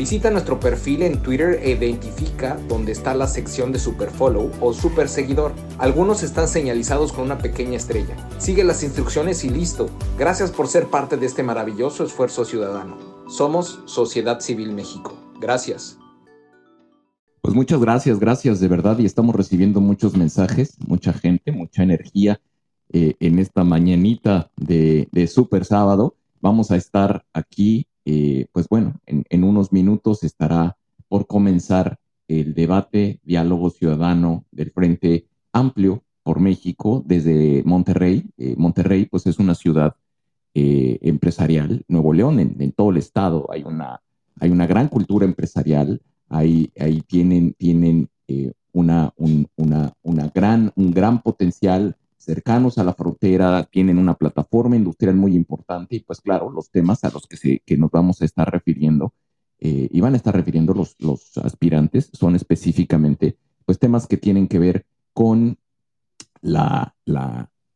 Visita nuestro perfil en Twitter e identifica dónde está la sección de Superfollow o Super Seguidor. Algunos están señalizados con una pequeña estrella. Sigue las instrucciones y listo. Gracias por ser parte de este maravilloso esfuerzo ciudadano. Somos Sociedad Civil México. Gracias. Pues muchas gracias, gracias de verdad. Y estamos recibiendo muchos mensajes, mucha gente, mucha energía eh, en esta mañanita de, de Super Sábado. Vamos a estar aquí eh, pues bueno, en, unos minutos estará por comenzar el debate, diálogo ciudadano del Frente Amplio por México desde Monterrey. Eh, Monterrey, pues es una ciudad eh, empresarial, Nuevo León, en, todo el estado hay una, hay una gran cultura empresarial, ahí, ahí tienen, tienen una, una, una gran, un gran potencial cercanos a la frontera, tienen una plataforma industrial muy importante y pues claro, los temas a los que, nos vamos a estar refiriendo eh, y van a estar refiriendo los, aspirantes son específicamente pues temas que tienen que ver con la,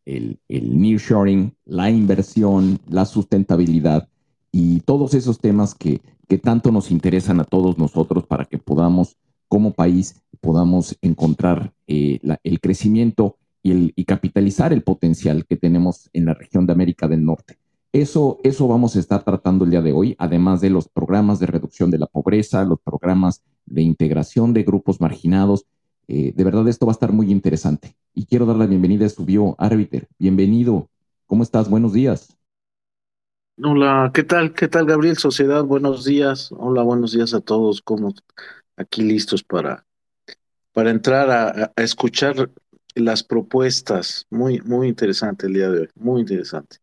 el, el nearshoring, la inversión, la sustentabilidad y todos esos temas que, que tanto nos interesan a todos nosotros para que podamos como país podamos encontrar eh, el crecimiento y, capitalizar el potencial que tenemos en la región de América del Norte. Eso, eso vamos a estar tratando el día de hoy, además de los programas de reducción de la pobreza, los programas de integración de grupos marginados. Eh, de verdad, esto va a estar muy interesante. Y quiero dar la bienvenida a Subió Arbiter. Bienvenido. ¿Cómo estás? Buenos días. Hola, ¿qué tal? ¿Qué tal, Gabriel? Sociedad, buenos días. Hola, buenos días a todos. ¿Cómo aquí listos para, para entrar a escuchar las propuestas. Muy, muy interesante el día de hoy, muy interesante.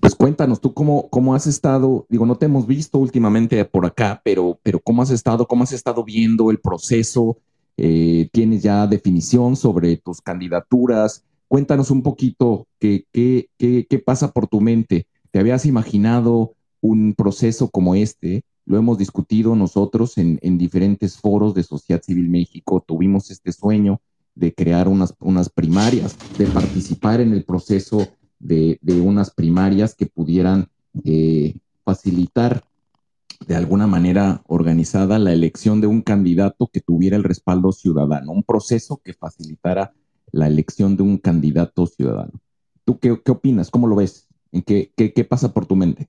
Pues cuéntanos, tú cómo, cómo has estado, digo, no te hemos visto últimamente por acá, pero, pero cómo has estado, cómo has estado viendo el proceso, eh, tienes ya definición sobre tus candidaturas, cuéntanos un poquito qué, qué, qué, qué pasa por tu mente. ¿Te habías imaginado un proceso como este? Lo hemos discutido nosotros en, en diferentes foros de Sociedad Civil México. Tuvimos este sueño de crear unas, unas primarias, de participar en el proceso de, de unas primarias que pudieran eh, facilitar de alguna manera organizada la elección de un candidato que tuviera el respaldo ciudadano, un proceso que facilitara la elección de un candidato ciudadano. ¿Tú qué, qué opinas? ¿Cómo lo ves? ¿En qué, qué, qué pasa por tu mente?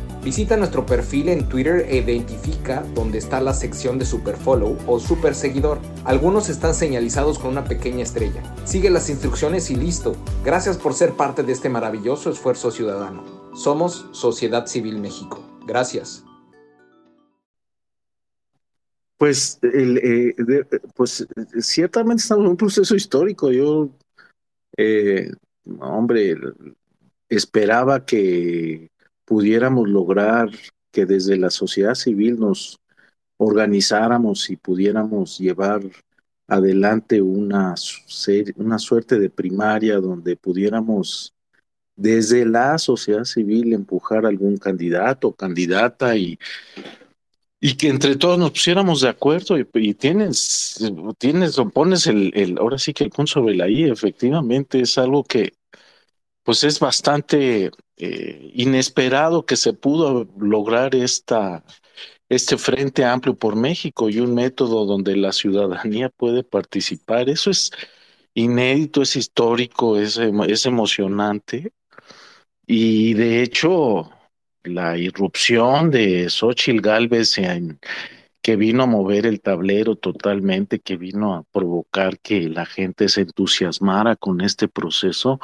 Visita nuestro perfil en Twitter e identifica dónde está la sección de Super Follow o Super Seguidor. Algunos están señalizados con una pequeña estrella. Sigue las instrucciones y listo. Gracias por ser parte de este maravilloso esfuerzo ciudadano. Somos Sociedad Civil México. Gracias. Pues, eh, pues ciertamente estamos en un proceso histórico. Yo, eh, hombre, esperaba que pudiéramos lograr que desde la sociedad civil nos organizáramos y pudiéramos llevar adelante una, una suerte de primaria donde pudiéramos desde la sociedad civil empujar algún candidato o candidata y, y que entre todos nos pusiéramos de acuerdo y, tienes, tienes, pones el, el, ahora sí que el punto sobre la I, efectivamente es algo que pues es bastante eh, inesperado que se pudo lograr esta, este Frente Amplio por México y un método donde la ciudadanía puede participar. Eso es inédito, es histórico, es, es emocionante. Y de hecho, la irrupción de Xochitl Galvez que vino a mover el tablero totalmente, que vino a provocar que la gente se entusiasmara con este proceso,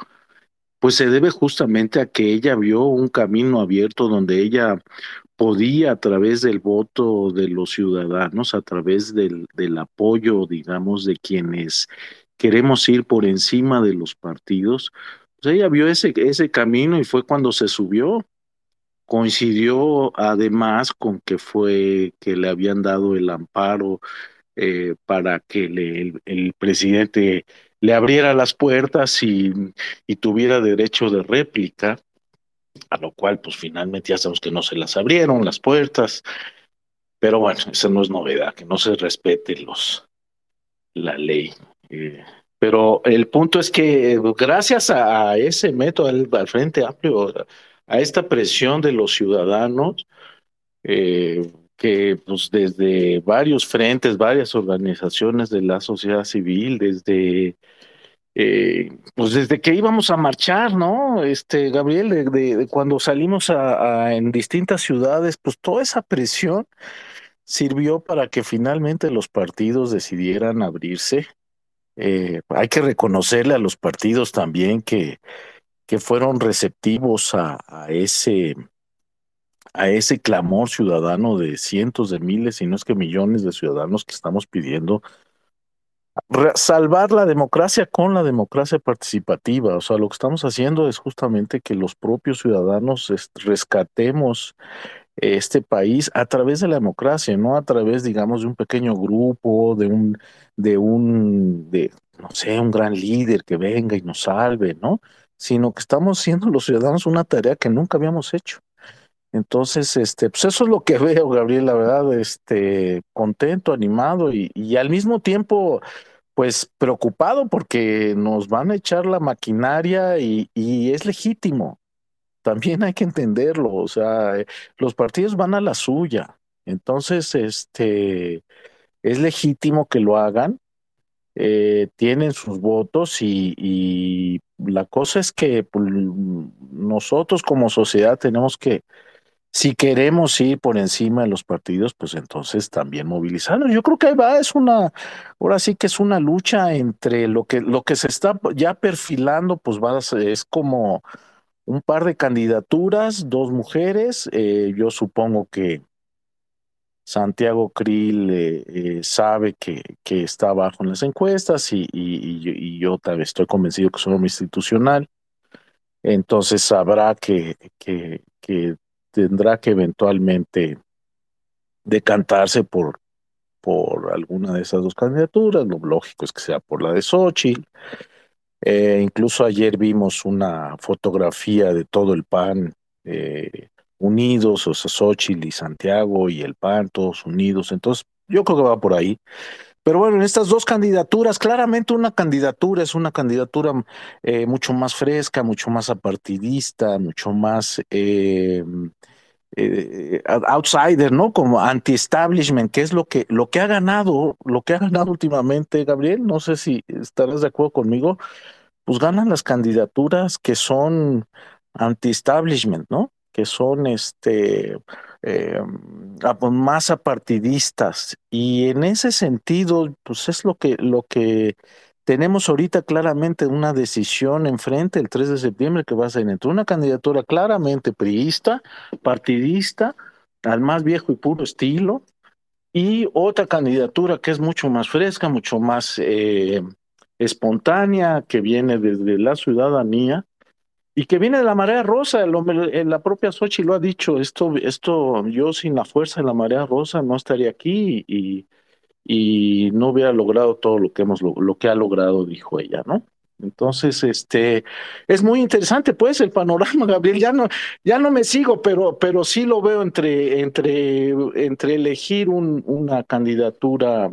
pues se debe justamente a que ella vio un camino abierto donde ella podía a través del voto de los ciudadanos, a través del, del apoyo, digamos, de quienes queremos ir por encima de los partidos, pues ella vio ese, ese camino y fue cuando se subió. Coincidió además con que fue que le habían dado el amparo eh, para que le, el, el presidente le abriera las puertas y, y, tuviera derecho de réplica, a lo cual pues finalmente ya sabemos que no se las abrieron las puertas, pero bueno, esa no es novedad, que no se respete los, la ley. Eh, pero el punto es que gracias a, ese método, al, al, Frente Amplio, a esta presión de los ciudadanos, eh, que pues desde varios frentes, varias organizaciones de la sociedad civil, desde eh, pues desde que íbamos a marchar, ¿no? Este, Gabriel, de, cuando salimos a, en distintas ciudades, pues toda esa presión sirvió para que finalmente los partidos decidieran abrirse. Eh, hay que reconocerle a los partidos también que, que fueron receptivos a ese a ese clamor ciudadano de cientos de miles, si no es que millones de ciudadanos que estamos pidiendo salvar la democracia con la democracia participativa. O sea, lo que estamos haciendo es justamente que los propios ciudadanos rescatemos este país a través de la democracia, no a través, digamos, de un pequeño grupo, de un, de un, de, no sé, un gran líder que venga y nos salve, ¿no? Sino que estamos haciendo los ciudadanos una tarea que nunca habíamos hecho. Entonces, este, pues eso es lo que veo, Gabriel, la verdad, este, contento, animado y, y al mismo tiempo, pues preocupado porque nos van a echar la maquinaria y, y es legítimo. También hay que entenderlo, o sea, los partidos van a la suya. Entonces, este, es legítimo que lo hagan, eh, tienen sus votos y, y, la cosa es que pues, nosotros como sociedad tenemos que si queremos ir por encima de los partidos, pues entonces también movilizarnos. Yo creo que ahí va, es una, ahora sí que es una lucha entre lo que, lo que se está ya perfilando, pues va, es como un par de candidaturas, dos mujeres, eh, yo supongo que Santiago Krill eh, eh, sabe que, que, está abajo en las encuestas y, y, yo también estoy convencido que es un hombre institucional. Entonces sabrá que, que tendrá que eventualmente decantarse por, por alguna de esas dos candidaturas. Lo lógico es que sea por la de Xochitl. Eh, incluso ayer vimos una fotografía de todo el PAN eh, unidos, o sea, Xochitl y Santiago y el PAN, todos unidos. Entonces, yo creo que va por ahí. Pero bueno, en estas dos candidaturas, claramente una candidatura es una candidatura eh, mucho más fresca, mucho más apartidista, mucho más eh, outsider, ¿no? Como anti-establishment, que es lo que, lo que ha ganado, lo que ha ganado últimamente, Gabriel, no sé si estarás de acuerdo conmigo, pues ganan las candidaturas que son anti-establishment, ¿no? Que son este eh, pues, más apartidistas. Y en ese sentido, pues es lo que, lo que tenemos ahorita claramente una decisión enfrente el 3 de septiembre que va a ser entre una candidatura claramente priista, partidista, al más viejo y puro estilo, y otra candidatura que es mucho más fresca, mucho más eh, espontánea, que viene desde la ciudadanía y que viene de la marea rosa. la propia Sochi lo ha dicho, esto, esto, yo sin la fuerza de la marea rosa no estaría aquí y, y no hubiera logrado todo lo que hemos lo, que ha logrado, dijo ella, ¿no? Entonces, este, es muy interesante, pues, el panorama, Gabriel. Ya no, ya no me sigo, pero, pero sí lo veo entre, entre, entre elegir un, una candidatura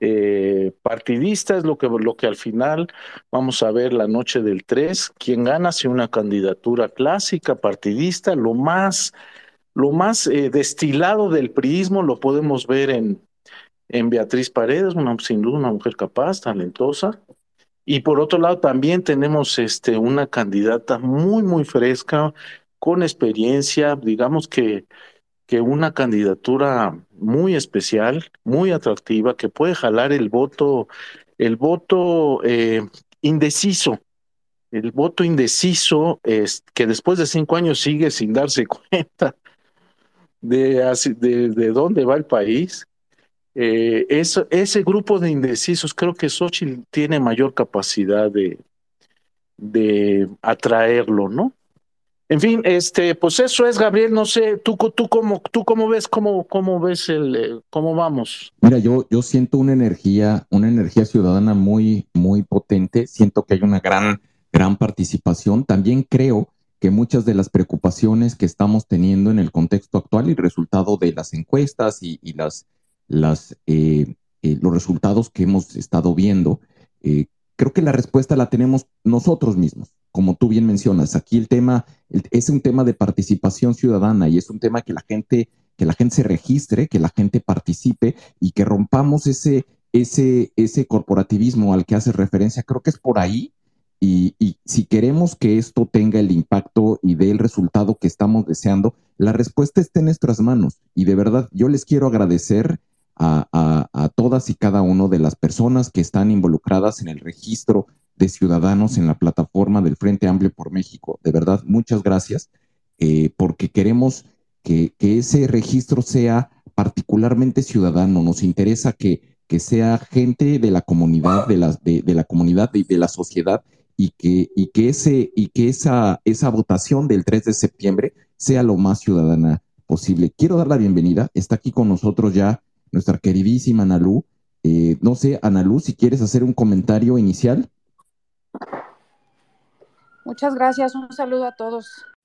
eh, partidista es lo que, lo que al final vamos a ver la noche del 3, quien gana si una candidatura clásica, partidista, lo más, lo más eh, destilado del priismo lo podemos ver en, en Beatriz Paredes, una, sin duda una mujer capaz, talentosa. Y por otro lado también tenemos este, una candidata muy, muy fresca, con experiencia, digamos que que una candidatura muy especial, muy atractiva, que puede jalar el voto, el voto eh, indeciso, el voto indeciso es que después de cinco años sigue sin darse cuenta de, de, de dónde va el país. Eh, ese grupo de indecisos, creo que Xochitl tiene mayor capacidad de, de atraerlo, ¿no? En fin, este, pues eso es, Gabriel, no sé, tú, tú cómo, tú cómo ves, cómo, cómo ves el, eh, cómo vamos. Mira, yo, yo siento una energía, una energía ciudadana muy, muy potente. Siento que hay una gran, gran participación. También creo que muchas de las preocupaciones que estamos teniendo en el contexto actual y resultado de las encuestas y, las, las, eh, eh, los resultados que hemos estado viendo, creo que la respuesta la tenemos nosotros mismos como tú bien mencionas, aquí el tema es un tema de participación ciudadana y es un tema que la gente, que la gente se registre, que la gente participe y que rompamos ese, ese, ese corporativismo al que hace referencia. Creo que es por ahí. Y, si queremos que esto tenga el impacto y dé el resultado que estamos deseando, la respuesta está en nuestras manos. Y de verdad, yo les quiero agradecer a, todas y cada una de las personas que están involucradas en el registro de ciudadanos en la plataforma del Frente Amplio por México. De verdad, muchas gracias, eh, porque queremos que, ese registro sea particularmente ciudadano. Nos interesa que, sea gente de la comunidad, de la, de, la comunidad y de, la sociedad, y que, y que, ese, y que esa, esa votación del 3 de septiembre sea lo más ciudadana posible. Quiero dar la bienvenida. Está aquí con nosotros ya nuestra queridísima Analú. Eh, no sé, Analú, si quieres hacer un comentario inicial. Muchas gracias, un saludo a todos.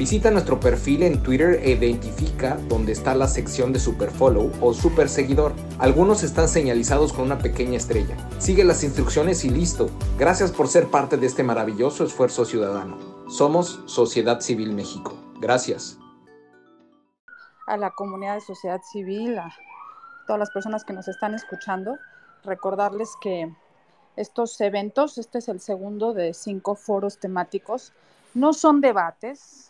Visita nuestro perfil en Twitter e identifica dónde está la sección de Super Follow o Super Seguidor. Algunos están señalizados con una pequeña estrella. Sigue las instrucciones y listo. Gracias por ser parte de este maravilloso esfuerzo ciudadano. Somos Sociedad Civil México. Gracias. A la comunidad de sociedad civil, a todas las personas que nos están escuchando, recordarles que estos eventos, este es el segundo de cinco foros temáticos, no son debates,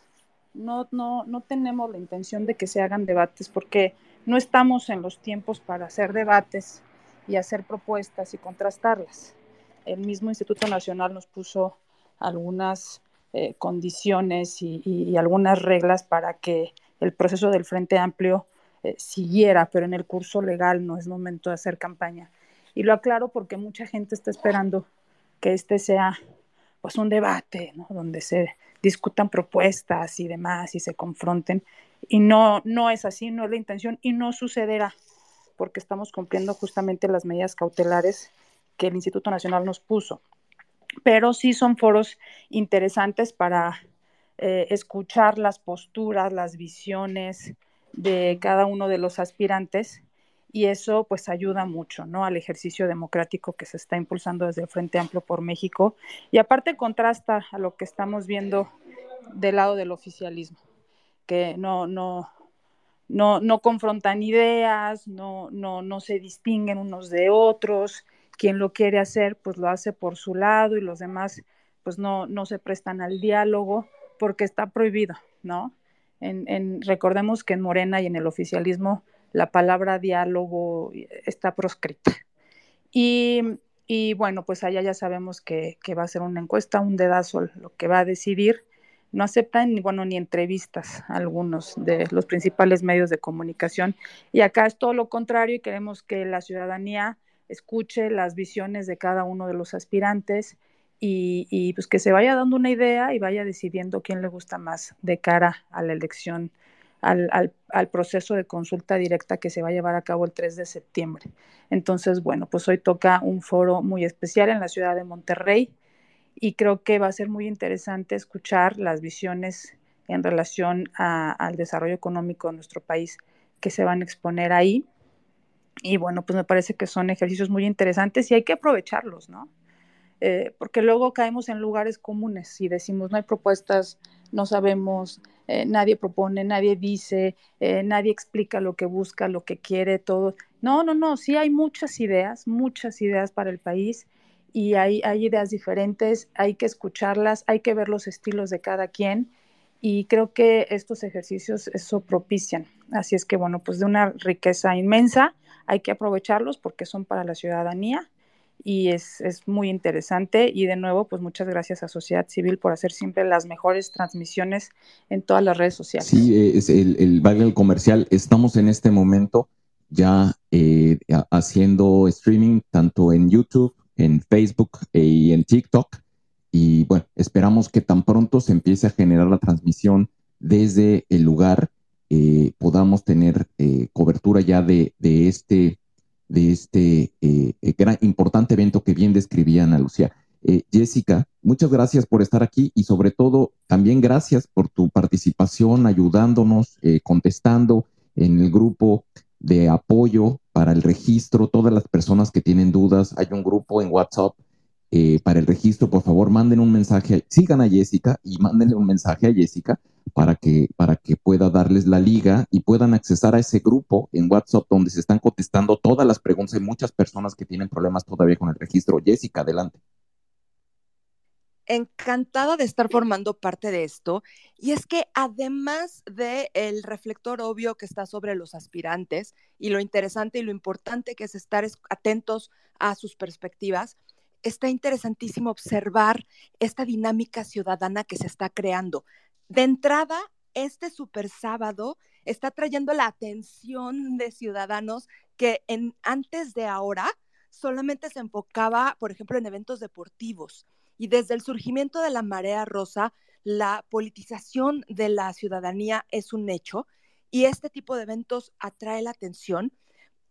no, no, no tenemos la intención de que se hagan debates porque no estamos en los tiempos para hacer debates y hacer propuestas y contrastarlas. El mismo Instituto Nacional nos puso algunas eh, condiciones y, algunas reglas para que el proceso del Frente Amplio eh, siguiera, pero en el curso legal no es momento de hacer campaña. Y lo aclaro porque mucha gente está esperando que este sea pues un debate, donde se discutan propuestas y demás y se confronten. Y no, no es así, no es la intención y no sucederá porque estamos cumpliendo justamente las medidas cautelares que el Instituto Nacional nos puso. Pero sí son foros interesantes para eh, escuchar las posturas, las visiones de cada uno de los aspirantes y eso pues ayuda mucho, ¿no? Al ejercicio democrático que se está impulsando desde el Frente Amplio por México y aparte contrasta a lo que estamos viendo del lado del oficialismo, que no, no, no, no confrontan ideas, no, no, no se distinguen unos de otros, quien lo quiere hacer pues lo hace por su lado y los demás pues no, no se prestan al diálogo porque está prohibido, ¿no? En, recordemos que en Morena y en el oficialismo la palabra diálogo está proscrita. Y, y bueno, pues allá ya sabemos que, que, va a ser una encuesta, un dedazo lo que va a decidir. No aceptan bueno ni entrevistas algunos de los principales medios de comunicación. Y acá es todo lo contrario y queremos que la ciudadanía escuche las visiones de cada uno de los aspirantes y, y pues que se vaya dando una idea y vaya decidiendo quién le gusta más de cara a la elección al, al, proceso de consulta directa que se va a llevar a cabo el 3 de septiembre. Entonces, bueno, pues hoy toca un foro muy especial en la ciudad de Monterrey y creo que va a ser muy interesante escuchar las visiones en relación al desarrollo económico de nuestro país que se van a exponer ahí. Y bueno, pues me parece que son ejercicios muy interesantes y hay que aprovecharlos, ¿no? Eh, porque luego caemos en lugares comunes y decimos, no hay propuestas, no sabemos, eh, nadie propone, nadie dice, eh, nadie explica lo que busca, lo que quiere, todo. No, no, no, sí hay muchas ideas, muchas ideas para el país y hay, hay ideas diferentes, hay que escucharlas, hay que ver los estilos de cada quien y creo que estos ejercicios eso propician. Así es que, bueno, pues de una riqueza inmensa, hay que aprovecharlos porque son para la ciudadanía y es, es, muy interesante. Y de nuevo, pues muchas gracias a Sociedad Civil por hacer siempre las mejores transmisiones en todas las redes sociales. Sí, eh, es el, el baile comercial. Estamos en este momento ya eh, haciendo streaming tanto en YouTube, en Facebook eh, y en TikTok. Y bueno, esperamos que tan pronto se empiece a generar la transmisión desde el lugar, podamos tener cobertura ya de, de este de este eh, eh, gran, importante evento que bien describía Ana Lucía. Eh, Jessica, muchas gracias por estar aquí y sobre todo también gracias por tu participación ayudándonos, contestando en el grupo de apoyo para el registro, todas las personas que tienen dudas, hay un grupo en WhatsApp para el registro, por favor, manden un mensaje, sigan a Jessica y mándenle un mensaje a Jessica para que, para que pueda darles la liga y puedan accesar a ese grupo en WhatsApp donde se están contestando todas las preguntas. Hay muchas personas que tienen problemas todavía con el registro. Jessica, adelante. Encantada de estar formando parte de esto. Y es que además del el reflector obvio que está sobre los aspirantes y lo interesante y lo importante que es estar atentos a sus perspectivas, está interesantísimo observar esta dinámica ciudadana que se está creando. De entrada, este super sábado está trayendo la atención de ciudadanos que en, antes de ahora solamente se enfocaba, por ejemplo, en eventos deportivos. Y desde el surgimiento de la marea rosa, la politización de la ciudadanía es un hecho y este tipo de eventos atrae la atención.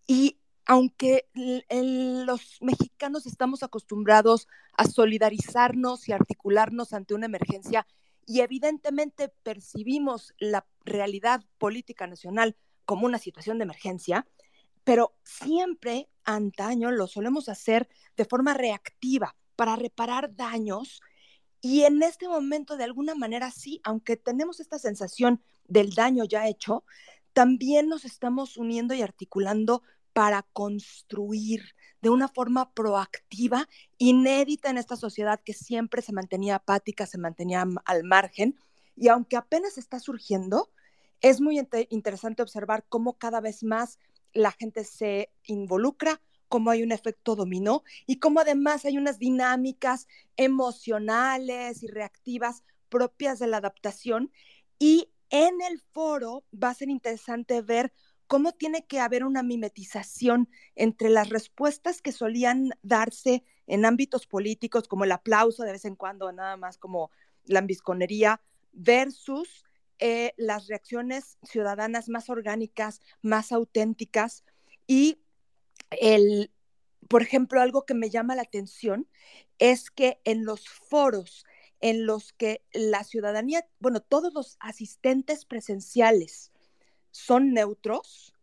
Y aunque los mexicanos estamos acostumbrados a solidarizarnos y articularnos ante una emergencia y evidentemente percibimos la realidad política nacional como una situación de emergencia, pero siempre antaño lo solemos hacer de forma reactiva para reparar daños y en este momento de alguna manera sí, aunque tenemos esta sensación del daño ya hecho, también nos estamos uniendo y articulando para construir de una forma proactiva, inédita en esta sociedad que siempre se mantenía apática, se mantenía al margen. Y aunque apenas está surgiendo, es muy interesante observar cómo cada vez más la gente se involucra, cómo hay un efecto dominó y cómo además hay unas dinámicas emocionales y reactivas propias de la adaptación. Y en el foro va a ser interesante ver cómo tiene que haber una mimetización entre las respuestas que solían darse en ámbitos políticos, como el aplauso de vez en cuando, nada más como la ambisconería, versus eh, las reacciones ciudadanas más orgánicas, más auténticas. Y el, por ejemplo, algo que me llama la atención es que en los foros en los que la ciudadanía, bueno, todos los asistentes presenciales son neutros,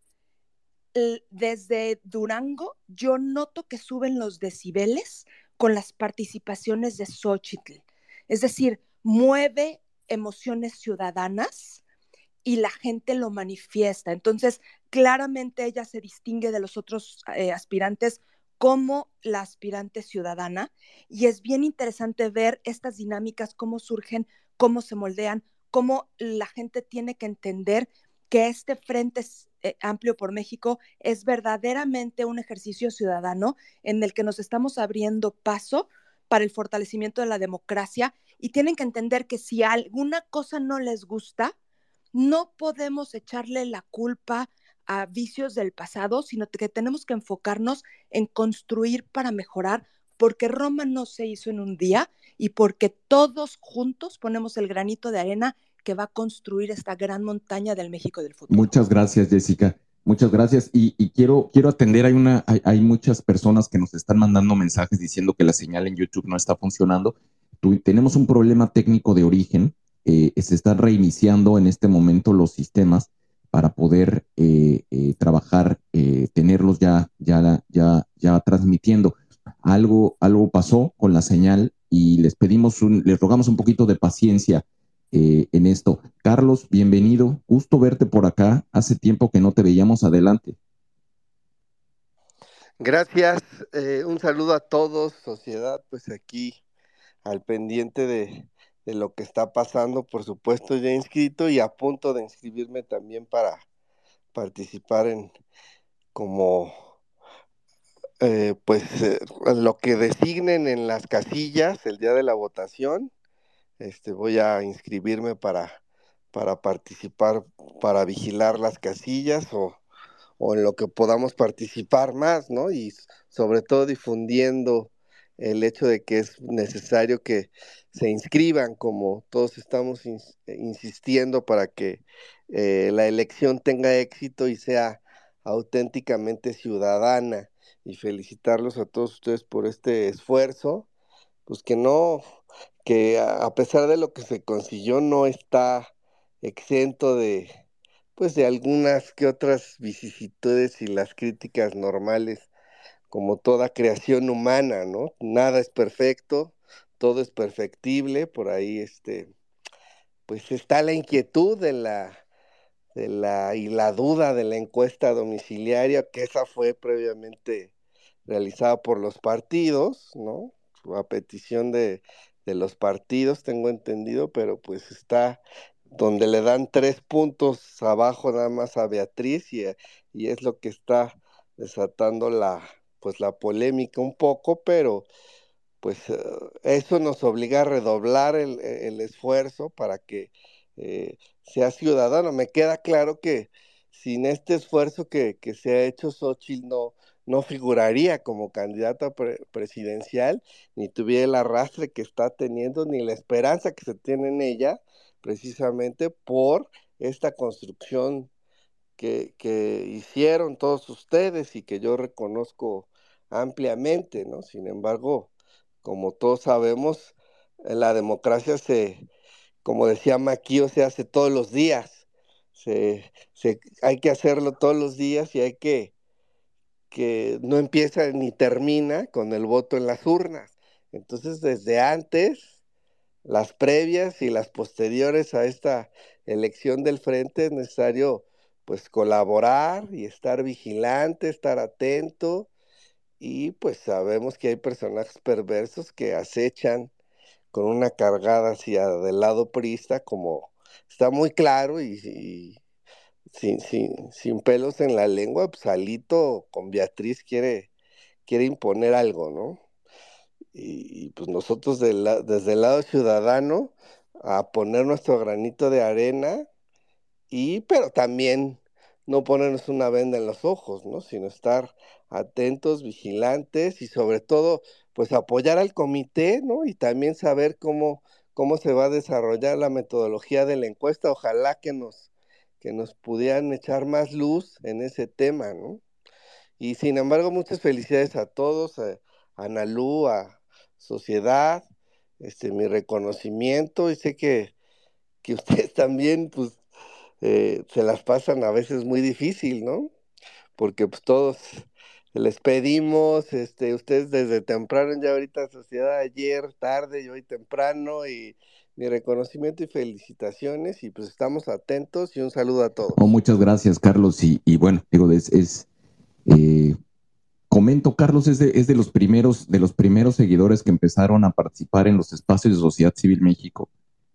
desde Durango yo noto que suben los decibeles con las participaciones de Xochitl. Es decir, mueve emociones ciudadanas y la gente lo manifiesta. Entonces, claramente ella se distingue de los otros eh, aspirantes como la aspirante ciudadana y es bien interesante ver estas dinámicas, cómo surgen, cómo se moldean, cómo la gente tiene que entender que este Frente eh, Amplio por México es verdaderamente un ejercicio ciudadano en el que nos estamos abriendo paso para el fortalecimiento de la democracia y tienen que entender que si alguna cosa no les gusta, no podemos echarle la culpa a vicios del pasado, sino que tenemos que enfocarnos en construir para mejorar, porque Roma no se hizo en un día y porque todos juntos ponemos el granito de arena que va a construir esta gran montaña del México del futuro. Muchas gracias, Jessica. Muchas gracias. Y, quiero, quiero atender, hay, una, hay, muchas personas que nos están mandando mensajes diciendo que la señal en YouTube no está funcionando. tenemos un problema técnico de origen. Eh, se están reiniciando en este momento los sistemas para poder eh, eh, trabajar, tenerlos ya, ya, ya, ya transmitiendo. Algo, algo pasó con la señal y les pedimos, un, les rogamos un poquito de paciencia eh, en esto. Carlos, bienvenido. Gusto verte por acá. Hace tiempo que no te veíamos. Adelante. Gracias. Eh, un saludo a todos, sociedad, pues aquí al pendiente de, lo que está pasando. Por supuesto, ya inscrito y a punto de inscribirme también para participar en como eh, pues lo que designen en las casillas el día de la votación este, voy a inscribirme para, para participar, para vigilar las casillas o, o en lo que podamos participar más, ¿no? Y sobre todo difundiendo el hecho de que es necesario que se inscriban, como todos estamos insistiendo, para que eh, la elección tenga éxito y sea auténticamente ciudadana. Y felicitarlos a todos ustedes por este esfuerzo, pues que no, que a pesar de lo que se consiguió no está exento de pues de algunas que otras vicisitudes y las críticas normales como toda creación humana, ¿no? Nada es perfecto, todo es perfectible, por ahí este pues está la inquietud de la de la y la duda de la encuesta domiciliaria que esa fue previamente realizada por los partidos, ¿no? A petición de de los partidos, tengo entendido, pero pues está donde le dan tres puntos abajo nada más a Beatriz y, y es lo que está desatando la pues la polémica un poco, pero pues eh, eso nos obliga a redoblar el, el esfuerzo para que eh, sea ciudadano. Me queda claro que sin este esfuerzo que, que se ha hecho Xochitl no, no figuraría como candidata presidencial, ni tuviera el arrastre que está teniendo, ni la esperanza que se tiene en ella, precisamente por esta construcción que, que hicieron todos ustedes y que yo reconozco ampliamente, ¿no? Sin embargo, como todos sabemos, la democracia se, como decía Maquio, se hace todos los días. Se, se, hay que hacerlo todos los días y hay que que no empieza ni termina con el voto en las urnas. Entonces, desde antes, las previas y las posteriores a esta elección del frente es necesario pues colaborar y estar vigilante, estar atento. Y pues sabemos que hay personajes perversos que acechan con una cargada hacia del lado priista, como está muy claro y, sin, sin, pelos en la lengua, pues Alito con Beatriz quiere, quiere imponer algo, ¿no? Y, pues nosotros desde el lado ciudadano a poner nuestro granito de arena y pero también no ponernos una venda en los ojos, ¿no? Sino estar atentos, vigilantes y sobre todo, pues apoyar al comité, ¿no? Y también saber cómo, cómo se va a desarrollar la metodología de la encuesta. Ojalá que nos, que nos pudieran echar más luz en ese tema, ¿no? Y sin embargo, muchas felicidades a todos, a, a Analú, a Sociedad, este, mi reconocimiento y sé que, que ustedes también, pues, eh, se las pasan a veces muy difícil, ¿no? Porque pues todos les pedimos, este, ustedes desde temprano, ya ahorita sociedad, ayer, tarde y hoy temprano, y mi reconocimiento y felicitaciones, y pues estamos atentos y un saludo a todos. Oh, muchas gracias, Carlos, y, bueno, digo, es, es eh, comento, Carlos, es de, es de los primeros, de los primeros seguidores que empezaron a participar en los espacios de Sociedad Civil México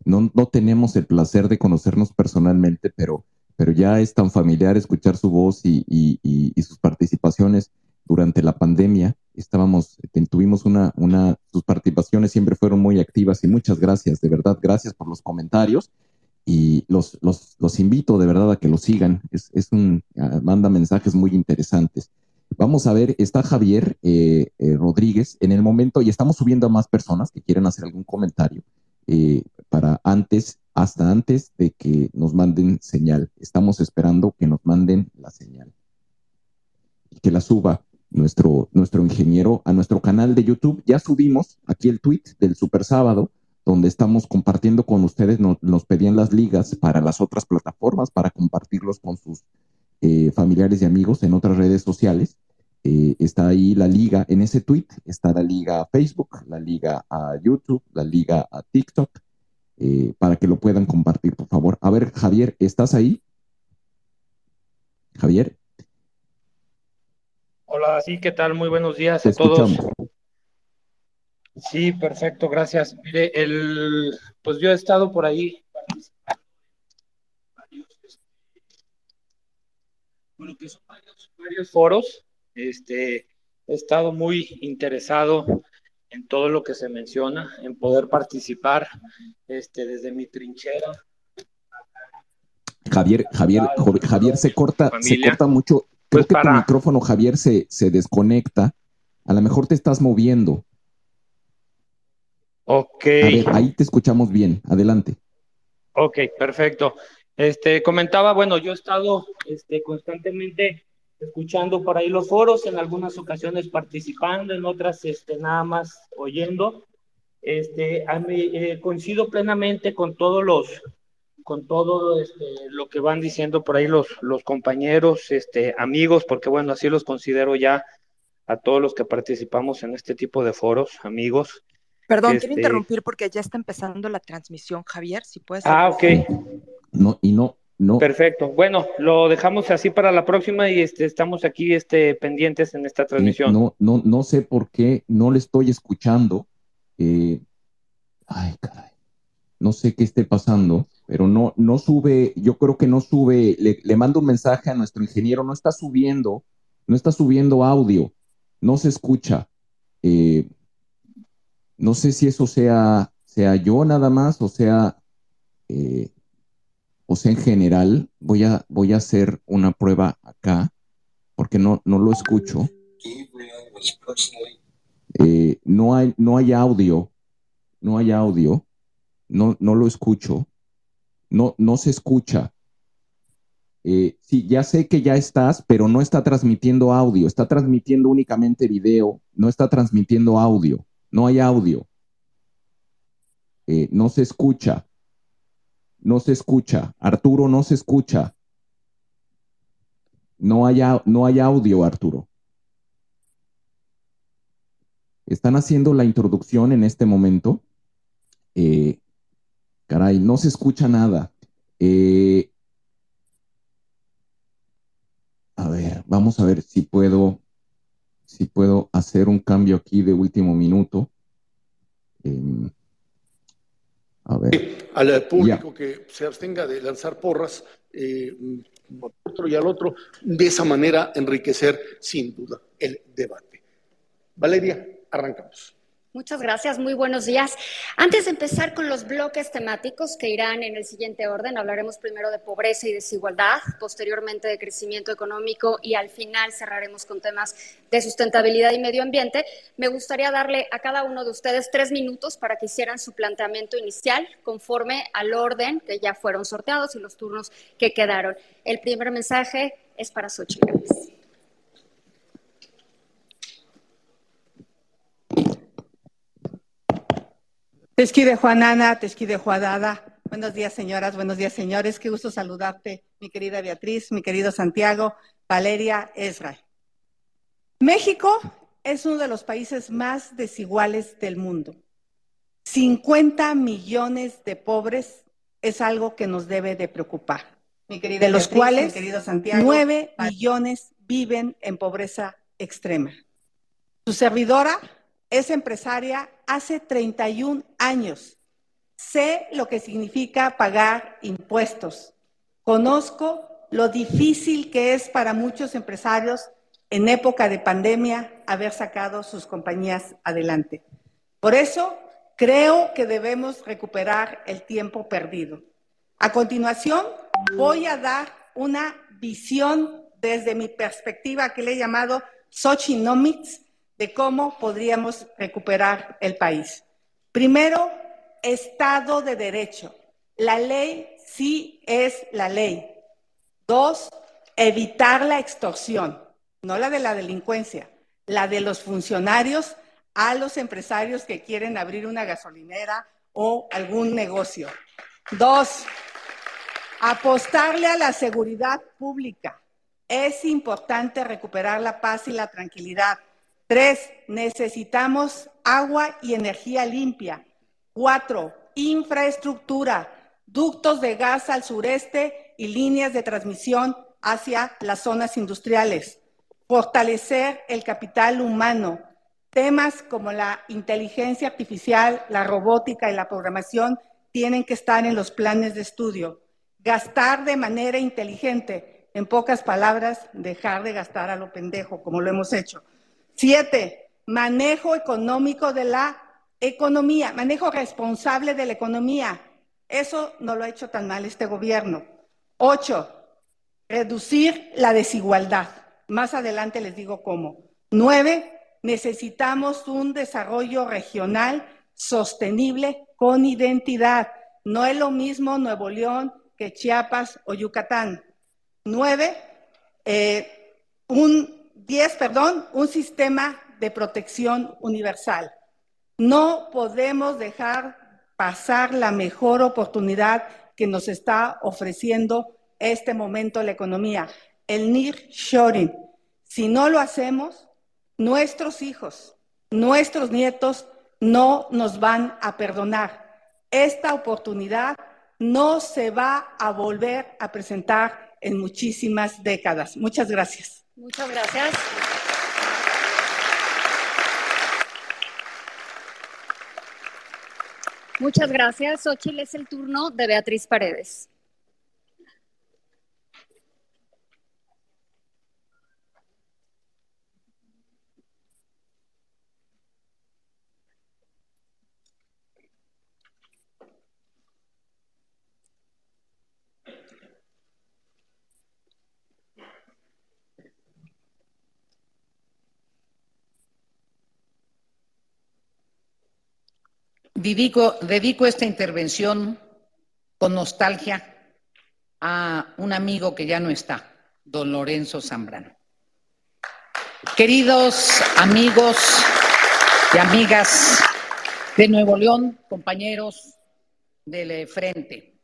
no, no tenemos el placer de conocernos personalmente, pero, pero ya es tan familiar escuchar su voz y, y, sus participaciones durante la pandemia. Estábamos, tuvimos una, una, sus participaciones siempre fueron muy activas y muchas gracias, de verdad, gracias por los comentarios y los, los, los invito de verdad a que lo sigan. Es, es un, ah, manda mensajes muy interesantes. Vamos a ver, está Javier eh, eh, Rodríguez en el momento y estamos subiendo a más personas que quieren hacer algún comentario. Eh, para antes, hasta antes de que nos manden señal. Estamos esperando que nos manden la señal. Y que la suba nuestro, nuestro ingeniero a nuestro canal de YouTube. Ya subimos aquí el tweet del Super Sábado, donde estamos compartiendo con ustedes, nos, pedían las ligas para las otras plataformas, para compartirlos con sus eh, familiares y amigos en otras redes sociales. Eh, está ahí la liga en ese tweet, está la liga a Facebook, la liga a YouTube, la liga a TikTok, eh, para que lo puedan compartir, por favor. A ver, Javier, ¿estás ahí? Javier. Hola, sí, ¿qué tal? Muy buenos días a todos. Sí, perfecto, gracias. Mire, el, pues yo he estado por ahí bueno, que son varios foros este, he estado muy interesado en todo lo que se menciona, en poder participar este, desde mi trinchera. Javier, Javier, Javier se corta, se corta mucho. Creo pues que tu micrófono, Javier, se, se desconecta. A lo mejor te estás moviendo. Ok. ahí te escuchamos bien. Adelante. Ok, perfecto. Este, comentaba, bueno, yo he estado este, constantemente escuchando por ahí los foros, en algunas ocasiones participando, en otras este, nada más oyendo. Este, a mí, eh, coincido plenamente con todos los, con todo este, lo que van diciendo por ahí los, los compañeros, este, amigos, porque bueno, así los considero ya a todos los que participamos en este tipo de foros, amigos. Perdón, quiero este, interrumpir porque ya está empezando la transmisión, Javier, si puedes. Ah, ok. No, y no, Perfecto. Bueno, lo dejamos así para la próxima y este, estamos aquí este, pendientes en esta transmisión. No, no, no sé por qué no le estoy escuchando. Eh, ay, caray. No sé qué esté pasando, pero no, no sube, yo creo que no sube, le, mando un mensaje a nuestro ingeniero, no está subiendo, no está subiendo audio, no se escucha. Eh, no sé si eso sea, sea yo nada más o sea eh, o sea, en general, voy a, voy a hacer una prueba acá, porque no, no lo escucho. Eh, no, hay, no hay audio, no hay audio, no, no lo escucho, no, no se escucha. Eh, sí, ya sé que ya estás, pero no está transmitiendo audio, está transmitiendo únicamente video, no está transmitiendo audio, no hay audio, eh, no se escucha. No se escucha. Arturo, no se escucha. No hay, no hay audio, Arturo. Están haciendo la introducción en este momento. Eh, caray, no se escucha nada. Eh, vamos a ver si puedo, si puedo hacer un cambio aquí de último minuto. Em, a ver. al público que se abstenga de lanzar porras, eh, otro y al otro, de esa manera enriquecer sin duda el debate. Valeria, arrancamos. Muchas gracias, muy buenos días. Antes de empezar con los bloques temáticos que irán en el siguiente orden, hablaremos primero de pobreza y desigualdad, posteriormente de crecimiento económico y al final cerraremos con temas de sustentabilidad y medio ambiente. Me gustaría darle a cada uno de ustedes tres minutos para que hicieran su planteamiento inicial conforme al orden que ya fueron sorteados y los turnos que quedaron. El primer mensaje es para Xochitl. Tesquide Juanana, Tesquide Juadada. Buenos días, señoras, buenos días, señores. Qué gusto saludarte, mi querida Beatriz, mi querido Santiago, Valeria, Ezra. México es uno de los países más desiguales del mundo. 50 millones de pobres es algo que nos debe de preocupar, de los cuales 9 millones viven en pobreza extrema. Su servidora es empresaria hace 31 años. Sé lo que significa pagar impuestos. Conozco lo difícil que es para muchos empresarios en época de pandemia haber sacado sus compañías adelante. Por eso creo que debemos recuperar el tiempo perdido. A continuación, voy a dar una visión desde mi perspectiva que le he llamado Sochinomics de cómo podríamos recuperar el país. Primero, Estado de Derecho. La ley sí es la ley. Dos, evitar la extorsión, no la de la delincuencia, la de los funcionarios a los empresarios que quieren abrir una gasolinera o algún negocio. Dos, apostarle a la seguridad pública. Es importante recuperar la paz y la tranquilidad Tres, necesitamos agua y energía limpia. Cuatro, infraestructura, ductos de gas al sureste y líneas de transmisión hacia las zonas industriales. Fortalecer el capital humano. Temas como la inteligencia artificial, la robótica y la programación tienen que estar en los planes de estudio. Gastar de manera inteligente. En pocas palabras, dejar de gastar a lo pendejo, como lo hemos hecho. Siete, manejo económico de la economía, manejo responsable de la economía. Eso no lo ha hecho tan mal este gobierno. Ocho, reducir la desigualdad. Más adelante les digo cómo. Nueve, necesitamos un desarrollo regional sostenible con identidad. No es lo mismo Nuevo León que Chiapas o Yucatán. Nueve, eh, un 10, perdón, un sistema de protección universal. No podemos dejar pasar la mejor oportunidad que nos está ofreciendo este momento la economía, el nearshoring. Si no lo hacemos, nuestros hijos, nuestros nietos no nos van a perdonar. Esta oportunidad no se va a volver a presentar en muchísimas décadas. Muchas gracias. Muchas gracias. Muchas gracias. Xochitl es el turno de Beatriz Paredes. Dedico, esta intervención con nostalgia a un amigo que ya no está, don Lorenzo Zambrano. Queridos amigos y amigas de Nuevo León, compañeros del Frente,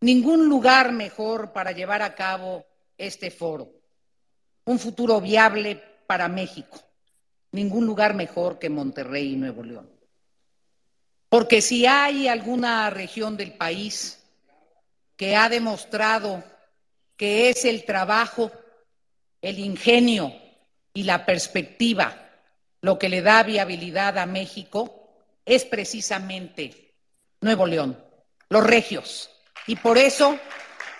ningún lugar mejor para llevar a cabo este foro, un futuro viable para México, ningún lugar mejor que Monterrey y Nuevo León. Porque si hay alguna región del país que ha demostrado que es el trabajo el ingenio y la perspectiva lo que le da viabilidad a México es precisamente Nuevo León, los regios. Y por eso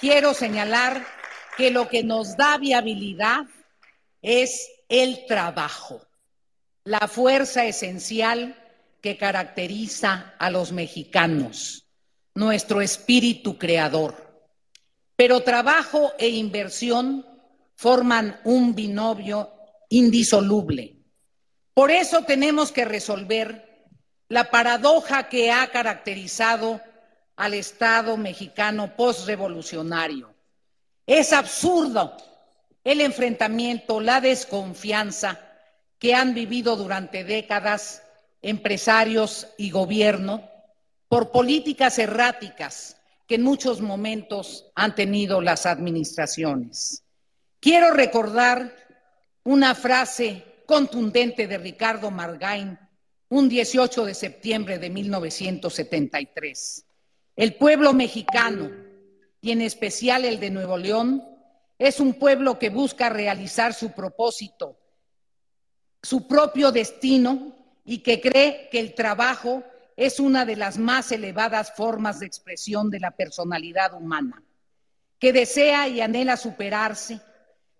quiero señalar que lo que nos da viabilidad es el trabajo, la fuerza esencial que caracteriza a los mexicanos, nuestro espíritu creador. Pero trabajo e inversión forman un binomio indisoluble. Por eso tenemos que resolver la paradoja que ha caracterizado al Estado mexicano postrevolucionario. Es absurdo el enfrentamiento, la desconfianza que han vivido durante décadas empresarios y gobierno por políticas erráticas que en muchos momentos han tenido las administraciones. Quiero recordar una frase contundente de Ricardo Margain un 18 de septiembre de 1973. El pueblo mexicano, y en especial el de Nuevo León, es un pueblo que busca realizar su propósito, su propio destino y que cree que el trabajo es una de las más elevadas formas de expresión de la personalidad humana, que desea y anhela superarse,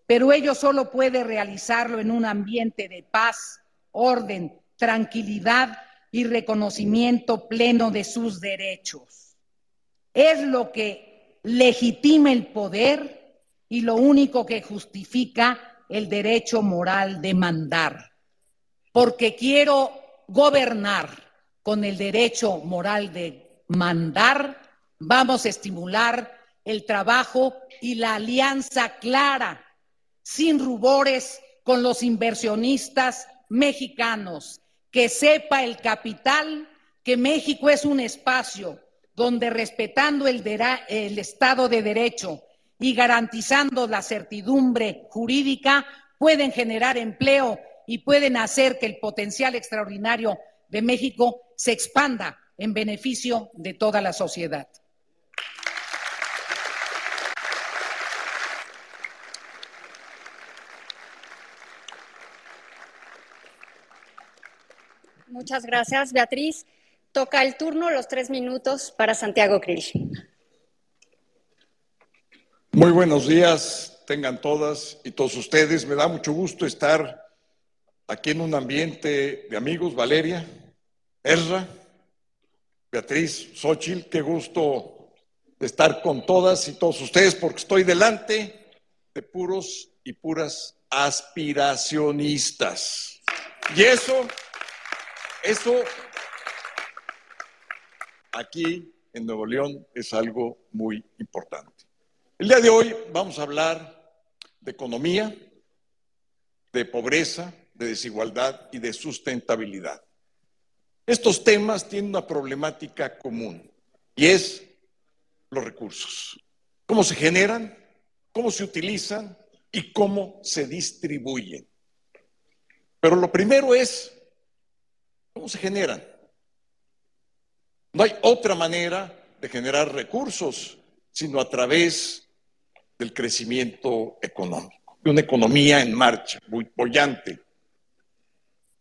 pero ello solo puede realizarlo en un ambiente de paz, orden, tranquilidad y reconocimiento pleno de sus derechos. Es lo que legitima el poder y lo único que justifica el derecho moral de mandar porque quiero gobernar con el derecho moral de mandar, vamos a estimular el trabajo y la alianza clara, sin rubores, con los inversionistas mexicanos, que sepa el capital que México es un espacio donde respetando el, el Estado de Derecho y garantizando la certidumbre jurídica pueden generar empleo y pueden hacer que el potencial extraordinario de México se expanda en beneficio de toda la sociedad. Muchas gracias, Beatriz. Toca el turno, los tres minutos para Santiago Krill. Muy buenos días, tengan todas y todos ustedes. Me da mucho gusto estar aquí en un ambiente de amigos, Valeria, Ezra, Beatriz, Xochil, qué gusto estar con todas y todos ustedes porque estoy delante de puros y puras aspiracionistas. Y eso, eso aquí en Nuevo León es algo muy importante. El día de hoy vamos a hablar de economía, de pobreza, de desigualdad y de sustentabilidad. Estos temas tienen una problemática común y es los recursos. ¿Cómo se generan? ¿Cómo se utilizan? ¿Y cómo se distribuyen? Pero lo primero es, ¿cómo se generan? No hay otra manera de generar recursos sino a través del crecimiento económico, de una economía en marcha, bollante,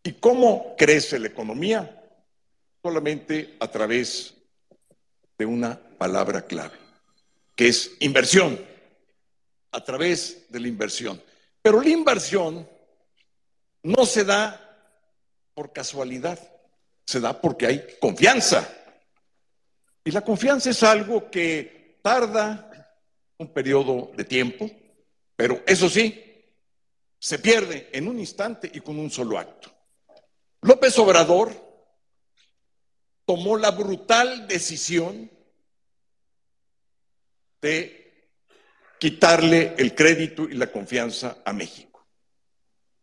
¿Y cómo crece la economía? Solamente a través de una palabra clave, que es inversión, a través de la inversión. Pero la inversión no se da por casualidad, se da porque hay confianza. Y la confianza es algo que tarda un periodo de tiempo, pero eso sí, se pierde en un instante y con un solo acto. López Obrador tomó la brutal decisión de quitarle el crédito y la confianza a México.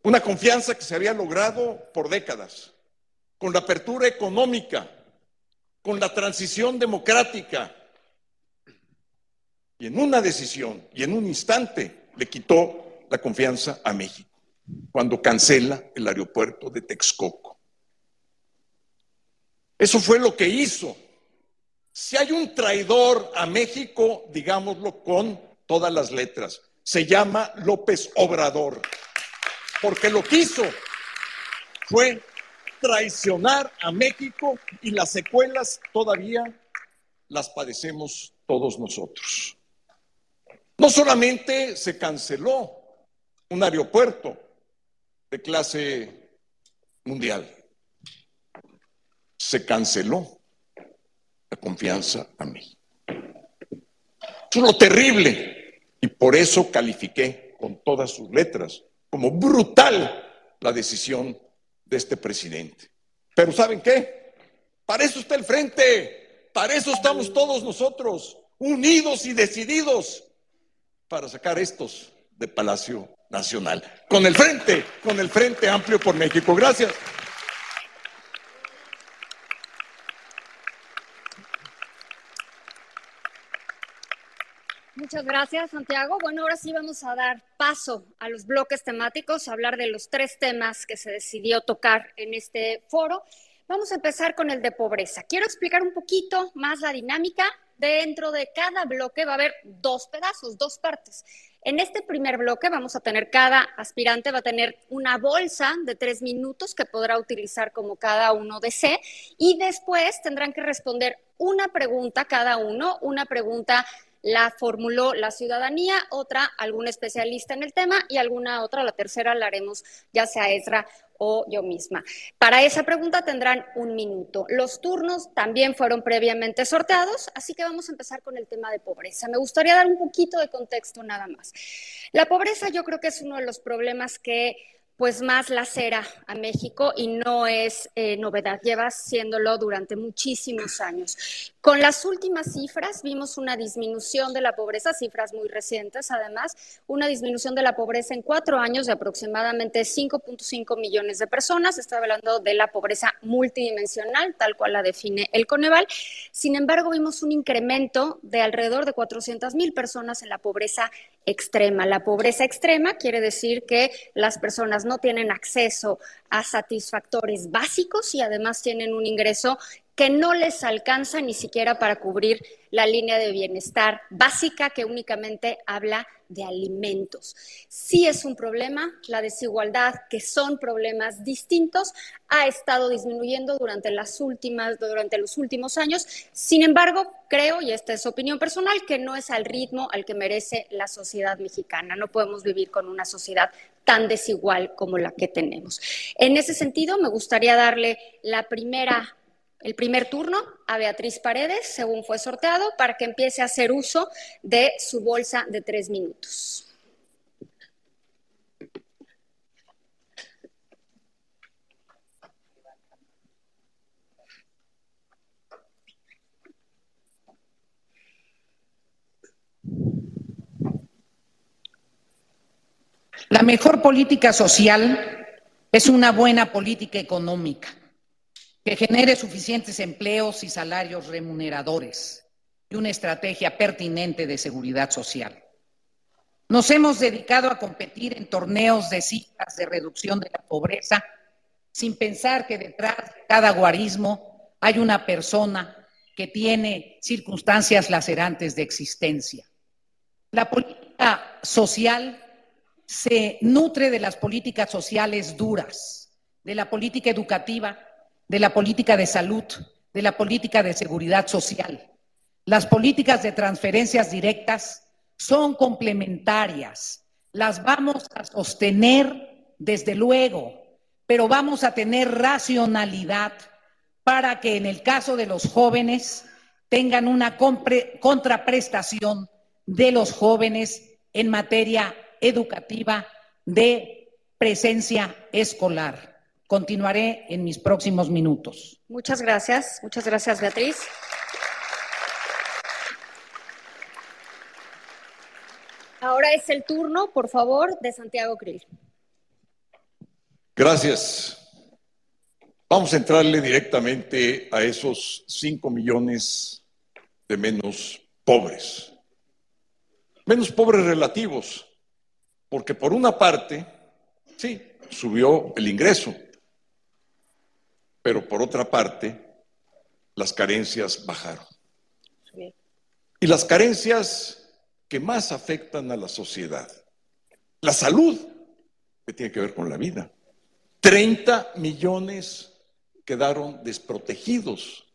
Una confianza que se había logrado por décadas, con la apertura económica, con la transición democrática. Y en una decisión y en un instante le quitó la confianza a México cuando cancela el aeropuerto de Texcoco. Eso fue lo que hizo. Si hay un traidor a México, digámoslo con todas las letras. se llama López Obrador, porque lo que hizo fue traicionar a México y las secuelas todavía las padecemos todos nosotros. No solamente se canceló un aeropuerto de clase mundial, se canceló la confianza a mí. Es lo terrible y por eso califiqué con todas sus letras como brutal la decisión de este presidente. Pero ¿saben qué? Para eso está el frente, para eso estamos todos nosotros, unidos y decididos para sacar estos de Palacio Nacional. Con el frente, con el Frente Amplio por México. Gracias. Muchas gracias, Santiago. Bueno, ahora sí vamos a dar paso a los bloques temáticos, a hablar de los tres temas que se decidió tocar en este foro. Vamos a empezar con el de pobreza. Quiero explicar un poquito más la dinámica. Dentro de cada bloque va a haber dos pedazos, dos partes. En este primer bloque vamos a tener, cada aspirante va a tener una bolsa de tres minutos que podrá utilizar como cada uno desee y después tendrán que responder una pregunta cada uno, una pregunta la formuló la ciudadanía, otra algún especialista en el tema y alguna otra, la tercera la haremos ya sea Ezra o yo misma. Para esa pregunta tendrán un minuto. Los turnos también fueron previamente sorteados, así que vamos a empezar con el tema de pobreza. Me gustaría dar un poquito de contexto nada más. La pobreza yo creo que es uno de los problemas que pues más lacera a México y no es eh, novedad, lleva siéndolo durante muchísimos años. Con las últimas cifras vimos una disminución de la pobreza, cifras muy recientes además, una disminución de la pobreza en cuatro años de aproximadamente 5.5 millones de personas. Estoy hablando de la pobreza multidimensional, tal cual la define el Coneval. Sin embargo, vimos un incremento de alrededor de 400 mil personas en la pobreza extrema. La pobreza extrema quiere decir que las personas no tienen acceso a satisfactores básicos y además tienen un ingreso que no les alcanza ni siquiera para cubrir la línea de bienestar básica que únicamente habla de alimentos. Sí es un problema, la desigualdad, que son problemas distintos, ha estado disminuyendo durante, las últimas, durante los últimos años. Sin embargo, creo, y esta es opinión personal, que no es al ritmo al que merece la sociedad mexicana. No podemos vivir con una sociedad tan desigual como la que tenemos. En ese sentido, me gustaría darle la primera el primer turno a Beatriz Paredes, según fue sorteado, para que empiece a hacer uso de su bolsa de tres minutos. La mejor política social es una buena política económica que genere suficientes empleos y salarios remuneradores y una estrategia pertinente de seguridad social. Nos hemos dedicado a competir en torneos de cifras de reducción de la pobreza sin pensar que detrás de cada guarismo hay una persona que tiene circunstancias lacerantes de existencia. La política social se nutre de las políticas sociales duras, de la política educativa, de la política de salud, de la política de seguridad social. Las políticas de transferencias directas son complementarias. Las vamos a sostener desde luego, pero vamos a tener racionalidad para que en el caso de los jóvenes tengan una contraprestación de los jóvenes en materia educativa de presencia escolar. Continuaré en mis próximos minutos. Muchas gracias, muchas gracias Beatriz. Ahora es el turno, por favor, de Santiago Krill. Gracias. Vamos a entrarle directamente a esos cinco millones de menos pobres. Menos pobres relativos, porque por una parte, sí, subió el ingreso, pero por otra parte, las carencias bajaron. Y las carencias que más afectan a la sociedad. La salud, que tiene que ver con la vida. 30 millones quedaron desprotegidos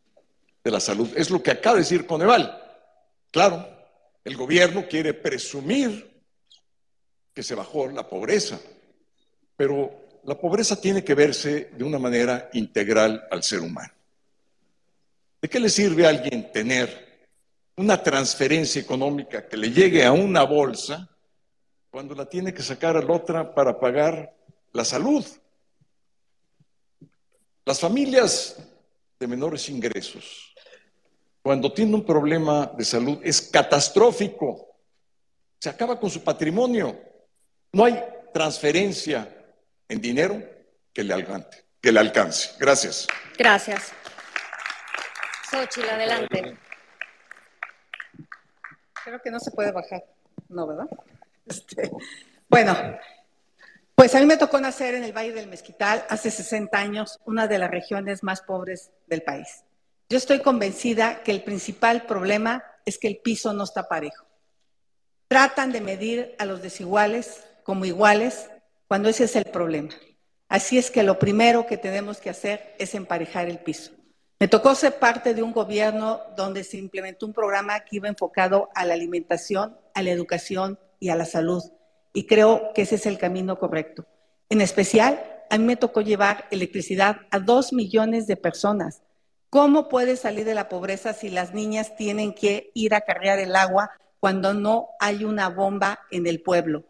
de la salud. Es lo que acaba de decir Coneval. Claro, el gobierno quiere presumir que se bajó la pobreza, pero la pobreza tiene que verse de una manera integral al ser humano. ¿De qué le sirve a alguien tener una transferencia económica que le llegue a una bolsa cuando la tiene que sacar a la otra para pagar la salud? Las familias de menores ingresos, cuando tienen un problema de salud, es catastrófico. Se acaba con su patrimonio. No hay transferencia en dinero que le alcance. Que le alcance. Gracias. Gracias. Xochitl, adelante. Creo que no se puede bajar. No, ¿verdad? Este, bueno, pues a mí me tocó nacer en el Valle del Mezquital hace 60 años, una de las regiones más pobres del país. Yo estoy convencida que el principal problema es que el piso no está parejo. Tratan de medir a los desiguales como iguales cuando ese es el problema. Así es que lo primero que tenemos que hacer es emparejar el piso. Me tocó ser parte de un gobierno donde se implementó un programa que iba enfocado a la alimentación, a la educación y a la salud. Y creo que ese es el camino correcto. En especial, a mí me tocó llevar electricidad a dos millones de personas. ¿Cómo puede salir de la pobreza si las niñas tienen que ir a cargar el agua cuando no hay una bomba en el pueblo?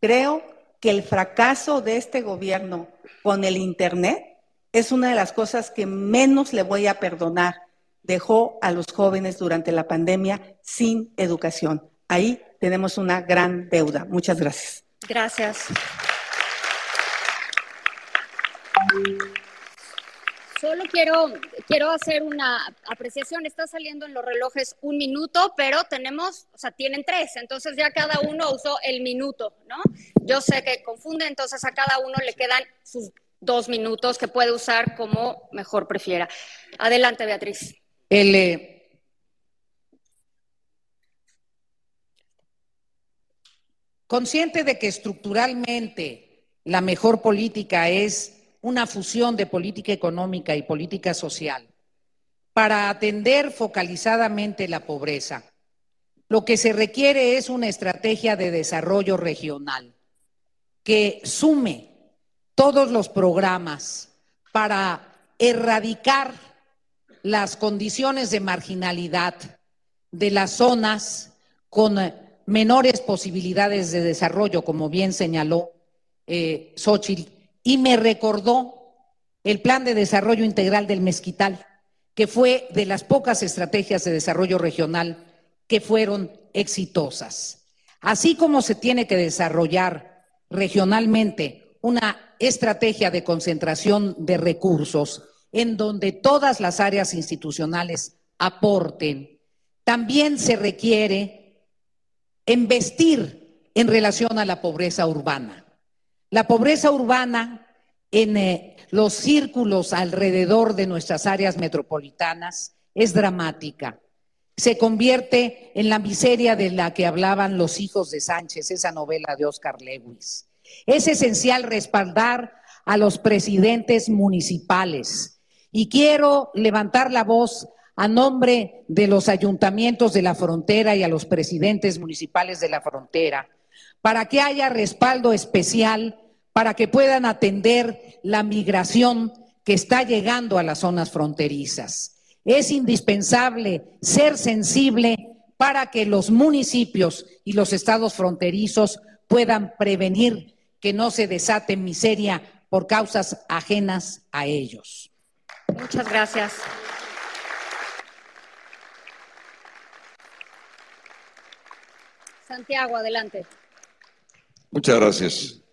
Creo que el fracaso de este gobierno con el Internet es una de las cosas que menos le voy a perdonar. Dejó a los jóvenes durante la pandemia sin educación. Ahí tenemos una gran deuda. Muchas gracias. Gracias. Solo quiero, quiero hacer una apreciación. Está saliendo en los relojes un minuto, pero tenemos, o sea, tienen tres. Entonces ya cada uno usó el minuto, ¿no? Yo sé que confunde, entonces a cada uno le quedan sus dos minutos que puede usar como mejor prefiera. Adelante, Beatriz. El, consciente de que estructuralmente la mejor política es una fusión de política económica y política social para atender focalizadamente la pobreza. Lo que se requiere es una estrategia de desarrollo regional que sume todos los programas para erradicar las condiciones de marginalidad de las zonas con menores posibilidades de desarrollo, como bien señaló eh, Xochitl, y me recordó el Plan de Desarrollo Integral del Mezquital, que fue de las pocas estrategias de desarrollo regional que fueron exitosas. Así como se tiene que desarrollar regionalmente una estrategia de concentración de recursos en donde todas las áreas institucionales aporten, también se requiere investir en relación a la pobreza urbana. La pobreza urbana en eh, los círculos alrededor de nuestras áreas metropolitanas es dramática. Se convierte en la miseria de la que hablaban los hijos de Sánchez, esa novela de Oscar Lewis. Es esencial respaldar a los presidentes municipales. Y quiero levantar la voz a nombre de los ayuntamientos de la frontera y a los presidentes municipales de la frontera, para que haya respaldo especial para que puedan atender la migración que está llegando a las zonas fronterizas. Es indispensable ser sensible para que los municipios y los estados fronterizos puedan prevenir que no se desate miseria por causas ajenas a ellos. Muchas gracias. Santiago, adelante. Muchas gracias.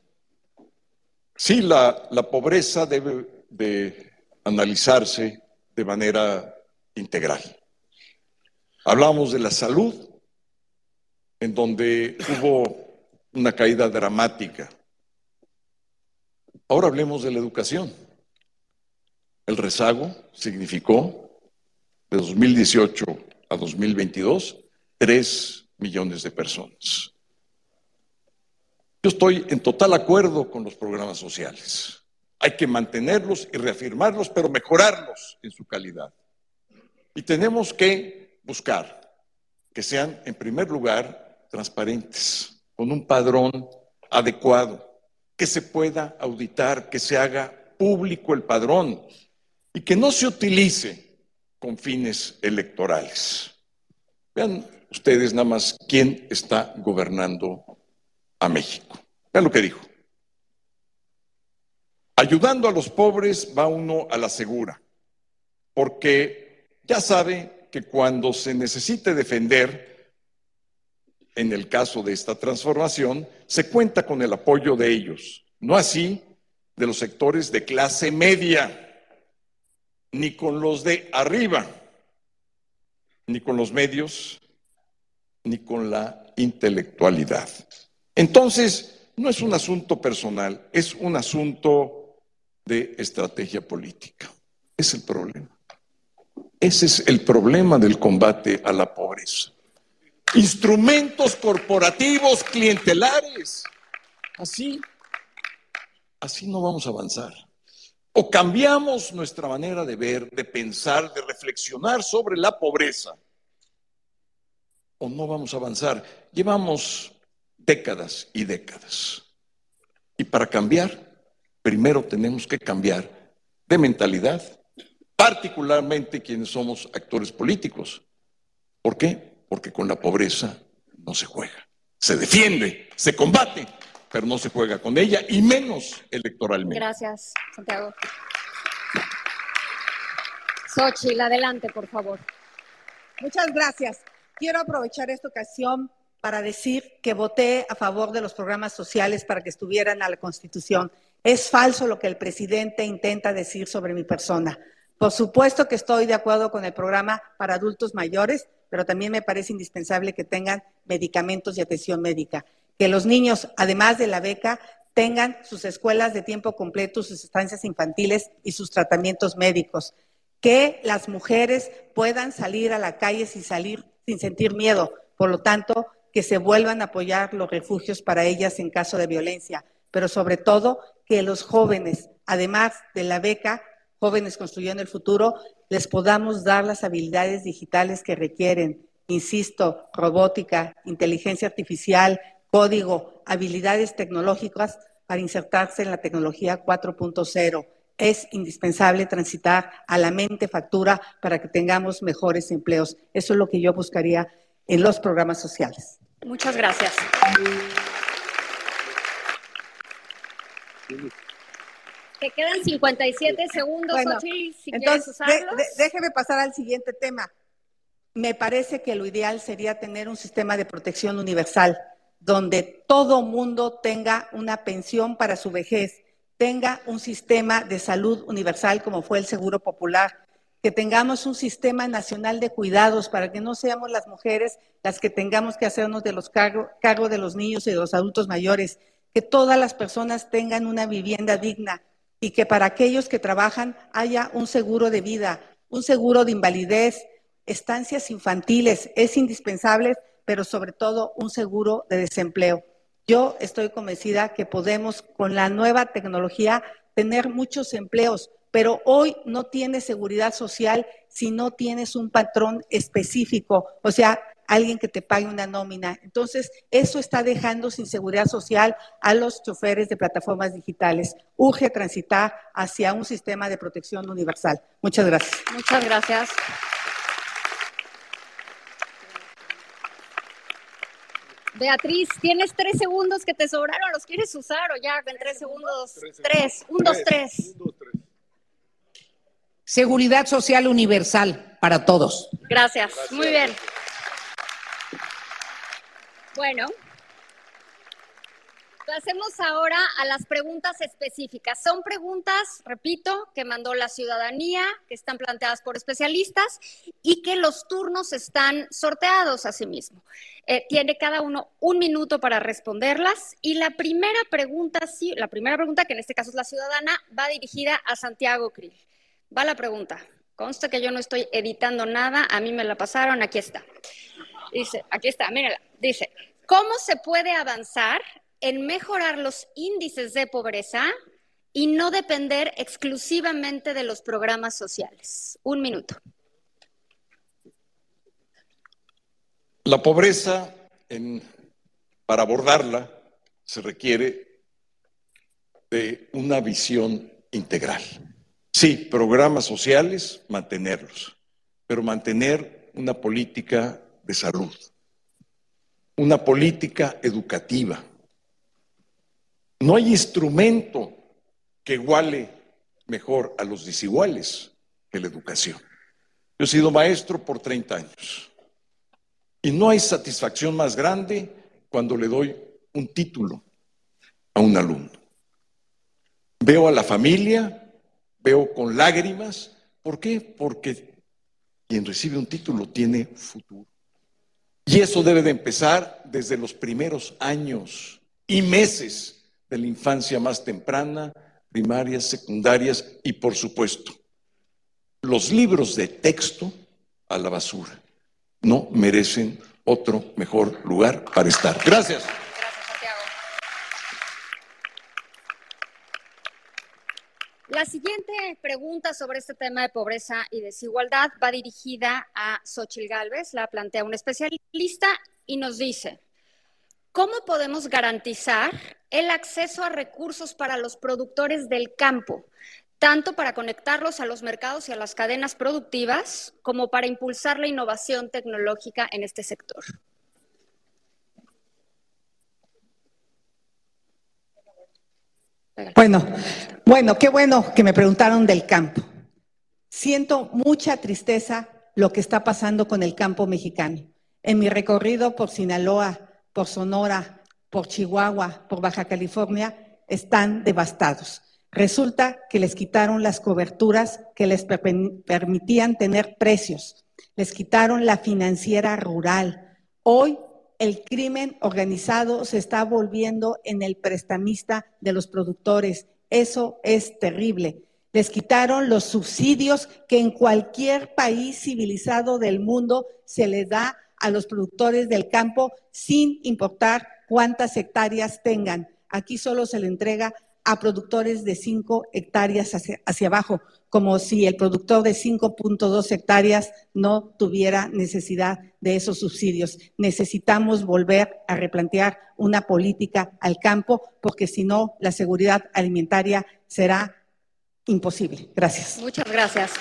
Sí, la, pobreza debe de analizarse de manera integral. Hablamos de la salud, en donde hubo una caída dramática. Ahora hablemos de la educación. El rezago significó de 2018 a 2022 3 millones de personas. Yo estoy en total acuerdo con los programas sociales. Hay que mantenerlos y reafirmarlos, pero mejorarlos en su calidad. Y tenemos que buscar que sean, en primer lugar, transparentes, con un padrón adecuado, que se pueda auditar, que se haga público el padrón y que no se utilice con fines electorales. Vean ustedes nada más quién está gobernando a México. Vean lo que dijo. Ayudando a los pobres va uno a la segura, porque ya sabe que cuando se necesite defender, en el caso de esta transformación, se cuenta con el apoyo de ellos, no así de los sectores de clase media, ni con los de arriba, ni con los medios, ni con la intelectualidad. Entonces, no es un asunto personal, es un asunto de estrategia política. Es el problema. Ese es el problema del combate a la pobreza. Instrumentos corporativos clientelares. Así, así no vamos a avanzar. O cambiamos nuestra manera de ver, de pensar, de reflexionar sobre la pobreza, o no vamos a avanzar. Llevamos décadas y décadas. Y para cambiar, primero tenemos que cambiar de mentalidad, particularmente quienes somos actores políticos. ¿Por qué? Porque con la pobreza no se juega. Se defiende, se combate, pero no se juega con ella y menos electoralmente. Gracias, Santiago. Xochitl, adelante, por favor. Muchas gracias. Quiero aprovechar esta ocasión para decir que voté a favor de los programas sociales para que estuvieran a la Constitución. Es falso lo que el presidente intenta decir sobre mi persona. Por supuesto que estoy de acuerdo con el programa para adultos mayores, pero también me parece indispensable que tengan medicamentos y atención médica. Que los niños, además de la beca, tengan sus escuelas de tiempo completo, sus estancias infantiles y sus tratamientos médicos. Que las mujeres puedan salir a la calle sin salir, sin sentir miedo. Por lo tanto, que se vuelvan a apoyar los refugios para ellas en caso de violencia. Pero sobre todo, que los jóvenes, además de la beca, jóvenes construyendo el futuro, les podamos dar las habilidades digitales que requieren. Insisto, robótica, inteligencia artificial, código, habilidades tecnológicas para insertarse en la tecnología 4.0. Es indispensable transitar a la mente factura para que tengamos mejores empleos. Eso es lo que yo buscaría en los programas sociales. Muchas gracias. Te quedan 57 segundos, Bueno, Xochitl, si Entonces, quieres de- usarlos. de- déjeme pasar al siguiente tema. Me parece que lo ideal sería tener un sistema de protección universal, donde todo mundo tenga una pensión para su vejez, tenga un sistema de salud universal como fue el Seguro Popular, que tengamos un sistema nacional de cuidados para que no seamos las mujeres las que tengamos que hacernos de los cargo, cargo de los niños y de los adultos mayores, que todas las personas tengan una vivienda digna y que para aquellos que trabajan haya un seguro de vida, un seguro de invalidez, estancias infantiles, es indispensable, pero sobre todo un seguro de desempleo. Yo estoy convencida que podemos con la nueva tecnología tener muchos empleos, pero hoy no tienes seguridad social si no tienes un patrón específico, o sea, alguien que te pague una nómina. Entonces, eso está dejando sin seguridad social a los choferes de plataformas digitales. Urge transitar hacia un sistema de protección universal. Muchas gracias. Muchas gracias. Beatriz, tienes tres segundos que te sobraron, ¿los quieres usar o ya en tres segundos? Tres, un, dos, tres. Seguridad social universal para todos. Gracias, muy bien. Bueno, pasemos ahora a las preguntas específicas. Son preguntas, repito, que mandó la ciudadanía, que están planteadas por especialistas y que los turnos están sorteados a sí mismo. Eh, tiene cada uno un minuto para responderlas y la primera pregunta, sí, la primera pregunta, que en este caso es la ciudadana, va dirigida a Santiago Krill. Va la pregunta. Consta que yo no estoy editando nada, a mí me la pasaron, aquí está. Dice, aquí está, mírala. Dice, ¿cómo se puede avanzar en mejorar los índices de pobreza y no depender exclusivamente de los programas sociales? Un minuto. La pobreza, en, para abordarla, se requiere de una visión integral. Sí, programas sociales, mantenerlos, pero mantener una política de salud, una política educativa. No hay instrumento que iguale mejor a los desiguales que la educación. Yo he sido maestro por 30 años y no hay satisfacción más grande cuando le doy un título a un alumno. Veo a la familia, veo con lágrimas. ¿Por qué? Porque quien recibe un título tiene futuro. Y eso debe de empezar desde los primeros años y meses de la infancia más temprana, primarias, secundarias y, por supuesto, los libros de texto a la basura no merecen otro mejor lugar para estar. Gracias. La siguiente pregunta sobre este tema de pobreza y desigualdad va dirigida a Xochil Gálvez, la plantea un especialista y nos dice, ¿cómo podemos garantizar el acceso a recursos para los productores del campo, tanto para conectarlos a los mercados y a las cadenas productivas, como para impulsar la innovación tecnológica en este sector. Bueno, bueno, qué bueno que me preguntaron del campo. Siento mucha tristeza lo que está pasando con el campo mexicano. En mi recorrido por Sinaloa, por Sonora, por Chihuahua, por Baja California, están devastados. Resulta que les quitaron las coberturas que les permitían tener precios, les quitaron la financiera rural. Hoy el crimen organizado se está volviendo en el prestamista de los productores. Eso es terrible. Les quitaron los subsidios que en cualquier país civilizado del mundo se le da a los productores del campo sin importar cuántas hectáreas tengan. Aquí solo se le entrega a productores de 5 hectáreas hacia, abajo, como si el productor de 5.2 hectáreas no tuviera necesidad de esos subsidios. Necesitamos volver a replantear una política al campo, porque si no, la seguridad alimentaria será imposible. Gracias. Muchas gracias.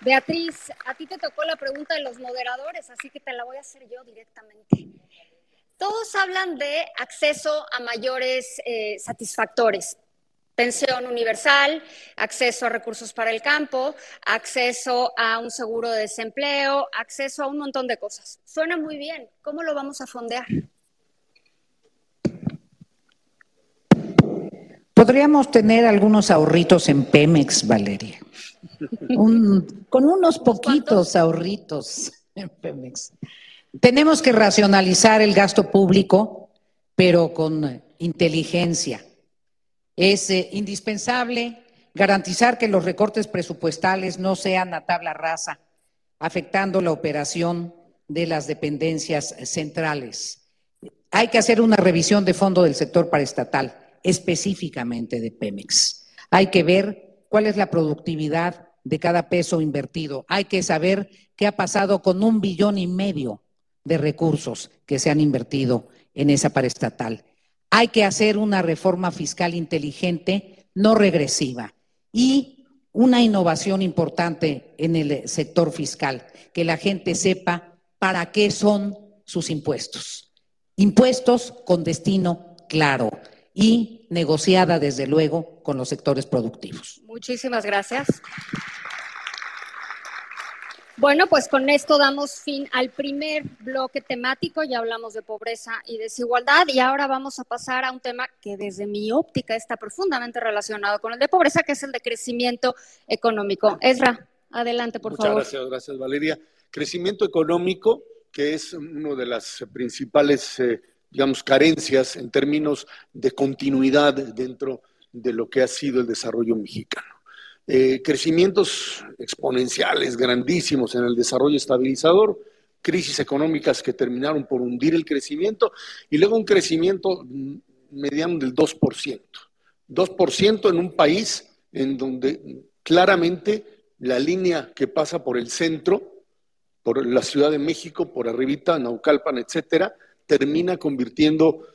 Beatriz, a ti te tocó la pregunta de los moderadores, así que te la voy a hacer yo directamente. Todos hablan de acceso a mayores eh, satisfactores. Pensión universal, acceso a recursos para el campo, acceso a un seguro de desempleo, acceso a un montón de cosas. Suena muy bien. ¿Cómo lo vamos a fondear? Podríamos tener algunos ahorritos en Pemex, Valeria. con unos poquitos ahorritos en Pemex. Tenemos que racionalizar el gasto público, pero con inteligencia. Es eh, indispensable garantizar que los recortes presupuestales no sean a tabla rasa, afectando la operación de las dependencias centrales. Hay que hacer una revisión de fondo del sector paraestatal, específicamente de Pemex. Hay que ver cuál es la productividad de cada peso invertido. Hay que saber qué ha pasado con un billón y medio de recursos que se han invertido en esa paraestatal. Hay que hacer una reforma fiscal inteligente, no regresiva, y una innovación importante en el sector fiscal, que la gente sepa para qué son sus impuestos. Impuestos con destino claro y negociada, desde luego, con los sectores productivos. Muchísimas gracias. Bueno, pues con esto damos fin al primer bloque temático. Ya hablamos de pobreza y desigualdad y ahora vamos a pasar a un tema que desde mi óptica está profundamente relacionado con el de pobreza, que es el de crecimiento económico. Ezra, adelante, por favor. Muchas gracias, gracias Valeria. Crecimiento económico, que es una de las principales, eh, digamos, carencias en términos de continuidad dentro de lo que ha sido el desarrollo mexicano. Eh, crecimientos exponenciales, grandísimos en el desarrollo estabilizador, crisis económicas que terminaron por hundir el crecimiento y luego un crecimiento mediano del 2%. 2% en un país en donde claramente la línea que pasa por el centro, por la Ciudad de México, por arribita, Naucalpan, etcétera, termina convirtiendo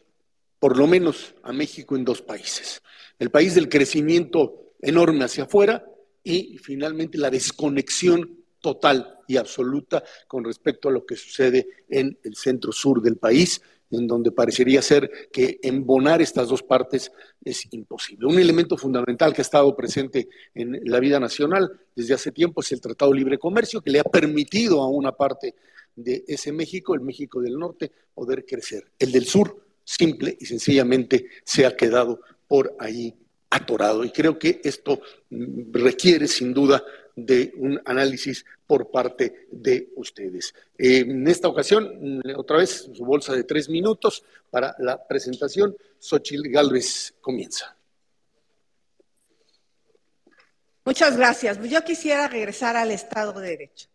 por lo menos a México en dos países. El país del crecimiento enorme hacia afuera y finalmente la desconexión total y absoluta con respecto a lo que sucede en el centro sur del país, en donde parecería ser que embonar estas dos partes es imposible. Un elemento fundamental que ha estado presente en la vida nacional desde hace tiempo es el Tratado de Libre Comercio, que le ha permitido a una parte de ese México, el México del Norte, poder crecer. El del sur, simple y sencillamente, se ha quedado por ahí atorado. Y creo que esto requiere, sin duda, de un análisis por parte de ustedes. Eh, en esta ocasión, otra vez, su bolsa de tres minutos para la presentación. Xochil Galvez comienza. Muchas gracias. Yo quisiera regresar al Estado de Derecho.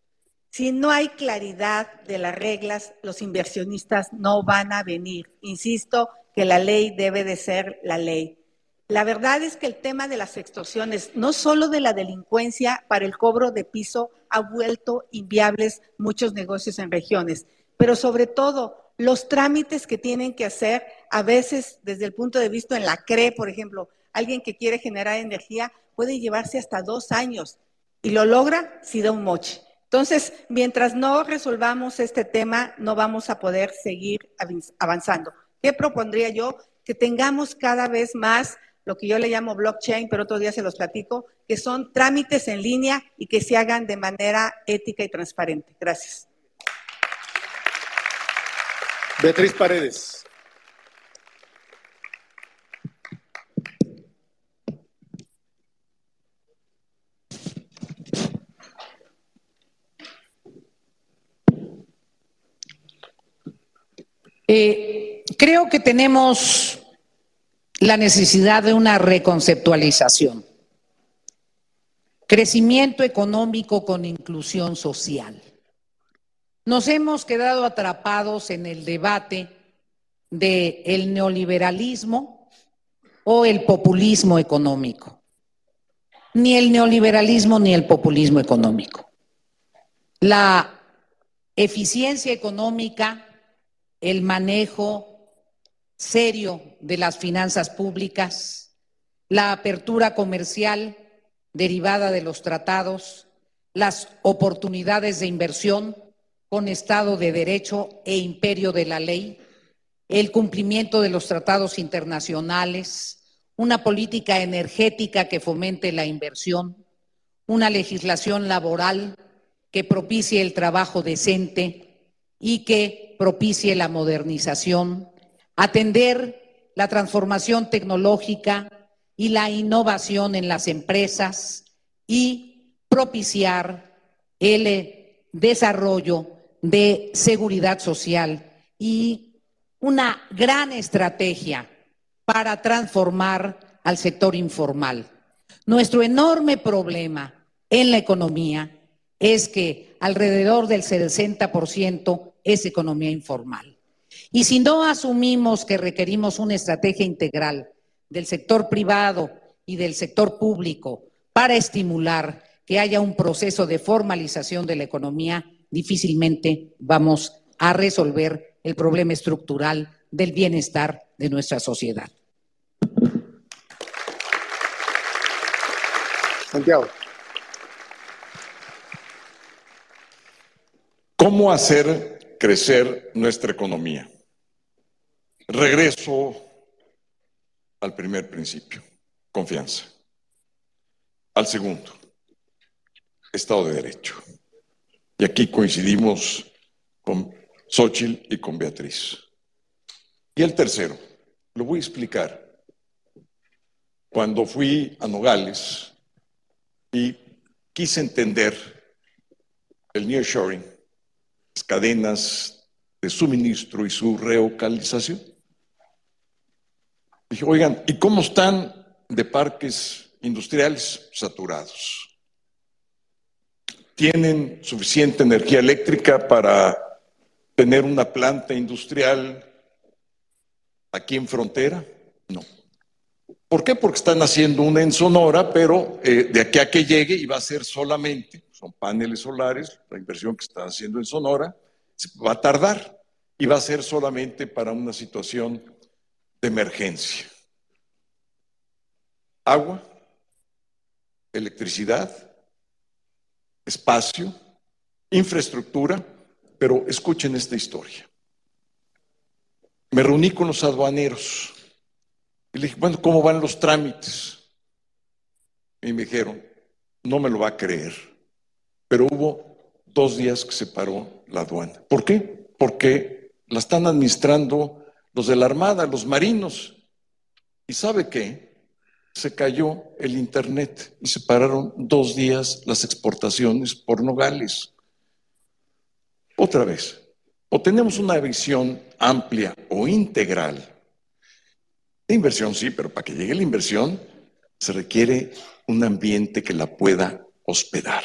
Si no hay claridad de las reglas, los inversionistas no van a venir. Insisto que la ley debe de ser la ley. La verdad es que el tema de las extorsiones, no solo de la delincuencia para el cobro de piso, ha vuelto inviables muchos negocios en regiones, pero sobre todo los trámites que tienen que hacer, a veces desde el punto de vista en la CRE, por ejemplo, alguien que quiere generar energía puede llevarse hasta dos años y lo logra si da un moche. Entonces, mientras no resolvamos este tema, no vamos a poder seguir avanzando. ¿Qué propondría yo? Que tengamos cada vez más lo que yo le llamo blockchain, pero otro día se los platico, que son trámites en línea y que se hagan de manera ética y transparente. Gracias. Beatriz Paredes. Eh, creo que tenemos la necesidad de una reconceptualización. Crecimiento económico con inclusión social. Nos hemos quedado atrapados en el debate de el neoliberalismo o el populismo económico. Ni el neoliberalismo ni el populismo económico. La eficiencia económica, el manejo serio de las finanzas públicas, la apertura comercial derivada de los tratados, las oportunidades de inversión con Estado de Derecho e imperio de la ley, el cumplimiento de los tratados internacionales, una política energética que fomente la inversión, una legislación laboral que propicie el trabajo decente y que propicie la modernización, atender la transformación tecnológica y la innovación en las empresas y propiciar el desarrollo de seguridad social y una gran estrategia para transformar al sector informal. Nuestro enorme problema en la economía es que alrededor del 60% es economía informal. Y si no asumimos que requerimos una estrategia integral del sector privado y del sector público para estimular que haya un proceso de formalización de la economía, difícilmente vamos a resolver el problema estructural del bienestar de nuestra sociedad. Santiago. ¿Cómo hacer crecer nuestra economía? Regreso al primer principio, confianza. Al segundo, Estado de Derecho. Y aquí coincidimos con Xochitl y con Beatriz. Y el tercero, lo voy a explicar. Cuando fui a Nogales y quise entender el nearshoring, las cadenas de suministro y su relocalización, Dije, oigan, ¿y cómo están de parques industriales saturados. ¿Tienen suficiente energía eléctrica para tener una planta industrial aquí en frontera? No. ¿Por qué? Porque están haciendo una en Sonora, pero eh, de aquí a que llegue y va a ser solamente, son paneles solares, la inversión que están haciendo en Sonora, va a tardar y va a ser solamente para una situación emergencia. Agua, electricidad, espacio, infraestructura, pero escuchen esta historia. Me reuní con los aduaneros y le dije, bueno, ¿cómo van los trámites? Y me dijeron, no me lo va a creer, pero hubo dos días que se paró la aduana. ¿Por qué? Porque la están administrando los de la Armada, los marinos. ¿Y sabe qué? Se cayó el Internet y se pararon dos días las exportaciones por Nogales. Otra vez, o tenemos una visión amplia o integral de inversión, sí, pero para que llegue la inversión se requiere un ambiente que la pueda hospedar.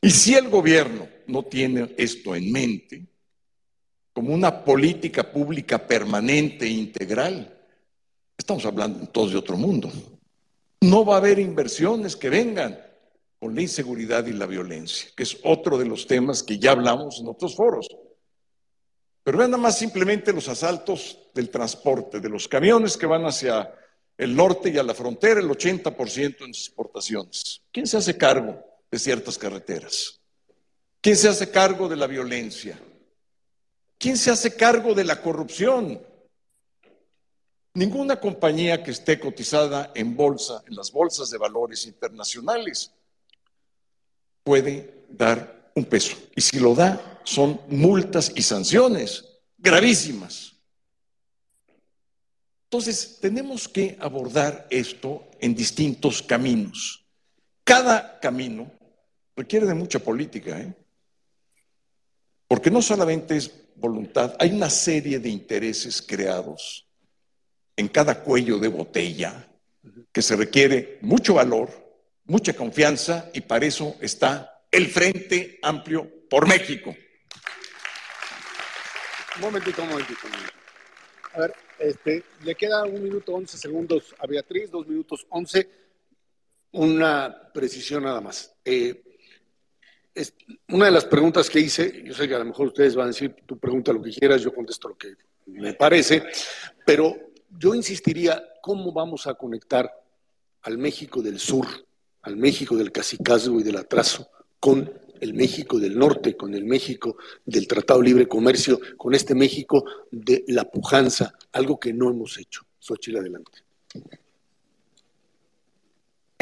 Y si el gobierno no tiene esto en mente, como una política pública permanente e integral, estamos hablando todos de otro mundo. No va a haber inversiones que vengan con la inseguridad y la violencia, que es otro de los temas que ya hablamos en otros foros. Pero vean nada más simplemente los asaltos del transporte, de los camiones que van hacia el norte y a la frontera, el 80% en exportaciones. ¿Quién se hace cargo de ciertas carreteras? ¿Quién se hace cargo de la violencia? ¿Quién se hace cargo de la corrupción? Ninguna compañía que esté cotizada en bolsa, en las bolsas de valores internacionales, puede dar un peso. Y si lo da, son multas y sanciones gravísimas. Entonces, tenemos que abordar esto en distintos caminos. Cada camino requiere de mucha política, ¿eh? porque no solamente es voluntad, hay una serie de intereses creados en cada cuello de botella que se requiere mucho valor, mucha confianza y para eso está el Frente Amplio por México. Un momentito, un momentito. A ver, este, le queda un minuto once segundos a Beatriz, dos minutos once. Una precisión nada más. Eh, una de las preguntas que hice, yo sé que a lo mejor ustedes van a decir, tú pregunta lo que quieras, yo contesto lo que me parece, pero yo insistiría, ¿cómo vamos a conectar al México del Sur, al México del cacicazgo y del atraso, con el México del Norte, con el México del Tratado Libre Comercio, con este México de la pujanza, algo que no hemos hecho? Xochitl, adelante.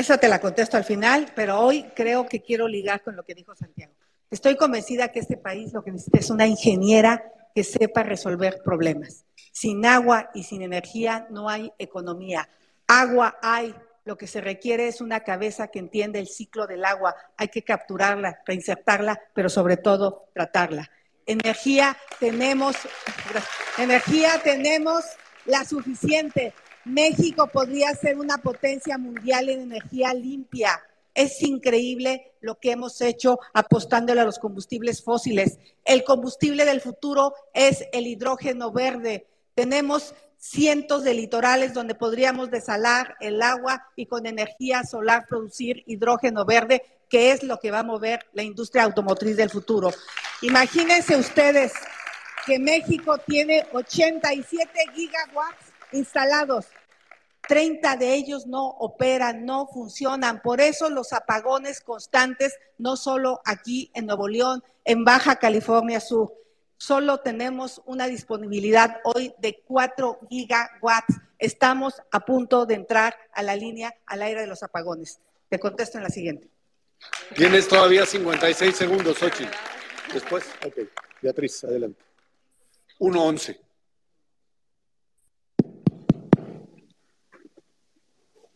Esa te la contesto al final, pero hoy creo que quiero ligar con lo que dijo Santiago. Estoy convencida que este país lo que necesita es una ingeniera que sepa resolver problemas. Sin agua y sin energía no hay economía. Agua hay, lo que se requiere es una cabeza que entienda el ciclo del agua. Hay que capturarla, reinsertarla, pero sobre todo tratarla. Energía tenemos, energía tenemos la suficiente. México podría ser una potencia mundial en energía limpia. Es increíble lo que hemos hecho apostándole a los combustibles fósiles. El combustible del futuro es el hidrógeno verde. Tenemos cientos de litorales donde podríamos desalar el agua y con energía solar producir hidrógeno verde, que es lo que va a mover la industria automotriz del futuro. Imagínense ustedes que México tiene 87 gigawatts instalados. 30 de ellos no operan, no funcionan. Por eso los apagones constantes, no solo aquí en Nuevo León, en Baja California Sur. Solo tenemos una disponibilidad hoy de 4 gigawatts. Estamos a punto de entrar a la línea al aire de los apagones. Te contesto en la siguiente. Tienes todavía 56 segundos, Ochi. Después, ok. Beatriz, adelante. 1-11.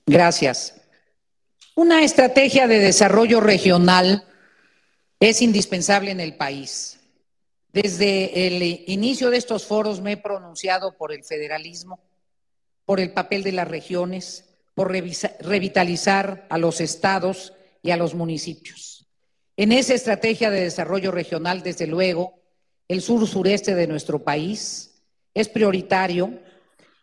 Gracias. Una estrategia de desarrollo regional es indispensable en el país. Desde el inicio de estos foros me he pronunciado por el federalismo, por el papel de las regiones, por revitalizar a los estados y a los municipios. En esa estrategia de desarrollo regional, desde luego, el sur-sureste de nuestro país es prioritario,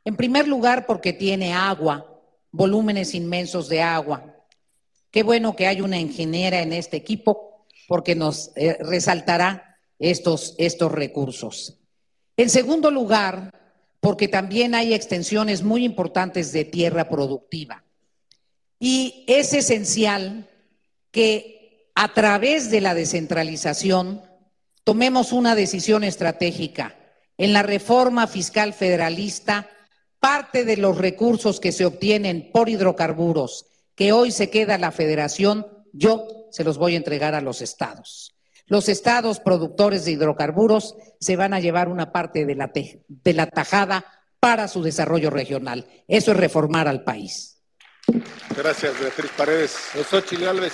en primer lugar porque tiene agua, volúmenes inmensos de agua. Qué bueno que hay una ingeniera en este equipo porque nos eh, resaltará estos, estos recursos. En segundo lugar, porque también hay extensiones muy importantes de tierra productiva. Y es esencial que a través de la descentralización tomemos una decisión estratégica. En la reforma fiscal federalista, parte de los recursos que se obtienen por hidrocarburos, que hoy se queda la federación, yo se los voy a entregar a los estados. Los estados productores de hidrocarburos se van a llevar una parte de la, de la tajada para su desarrollo regional. Eso es reformar al país. Gracias, Beatriz Paredes. Xochitl Gálvez.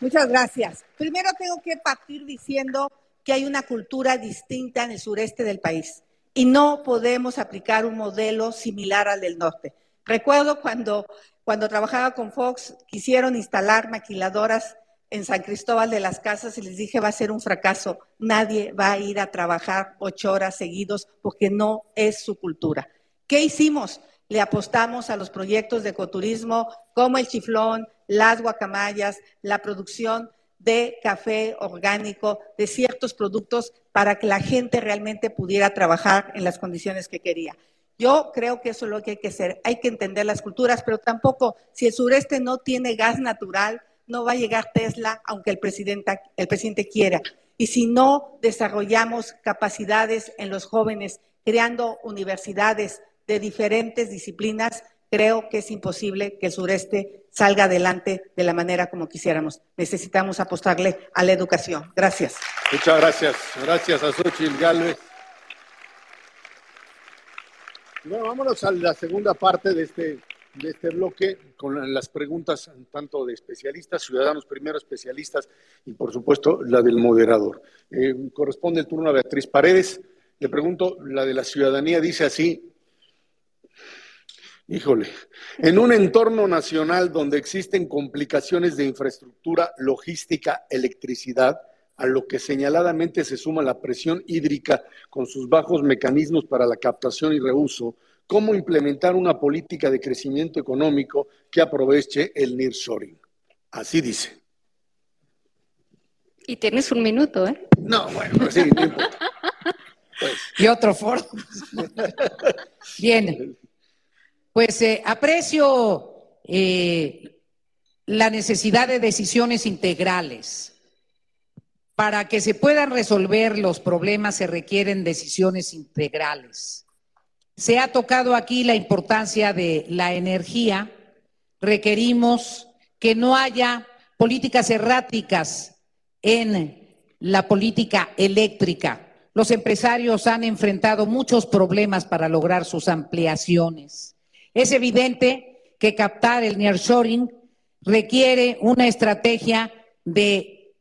Muchas gracias. Primero tengo que partir diciendo que hay una cultura distinta en el sureste del país y no podemos aplicar un modelo similar al del norte. Recuerdo cuando, cuando trabajaba con Fox, quisieron instalar maquiladoras en San Cristóbal de las Casas y les dije va a ser un fracaso. Nadie va a ir a trabajar ocho horas seguidos porque no es su cultura. ¿Qué hicimos? Le apostamos a los proyectos de ecoturismo como el chiflón, las guacamayas, la producción de café orgánico, de ciertos productos para que la gente realmente pudiera trabajar en las condiciones que quería. Yo creo que eso es lo que hay que hacer. Hay que entender las culturas, pero tampoco, si el sureste no tiene gas natural, no va a llegar Tesla, aunque el presidente, quiera. Y si no desarrollamos capacidades en los jóvenes, creando universidades de diferentes disciplinas, creo que es imposible que el sureste salga adelante de la manera como quisiéramos. Necesitamos apostarle a la educación. Gracias. Muchas gracias. Gracias a Xochitl Galvez. Bueno, vámonos a la segunda parte de este de este bloque con las preguntas tanto de especialistas, ciudadanos primero especialistas y por supuesto la del moderador. Eh, corresponde el turno a Beatriz Paredes. Le pregunto, la de la ciudadanía dice así, híjole, en un entorno nacional donde existen complicaciones de infraestructura, logística, electricidad, a lo que señaladamente se suma la presión hídrica con sus bajos mecanismos para la captación y reuso, cómo implementar una política de crecimiento económico que aproveche el nearshoring. Así dice. Y tienes un minuto, ¿eh? No, bueno, pues sí, no pues. Y otro foro. Bien. Pues eh, aprecio eh, la necesidad de decisiones integrales. Para que se puedan resolver los problemas se requieren decisiones integrales. Se ha tocado aquí la importancia de la energía. Requerimos que no haya políticas erráticas en la política eléctrica. Los empresarios han enfrentado muchos problemas para lograr sus ampliaciones. Es evidente que captar el nearshoring requiere una estrategia de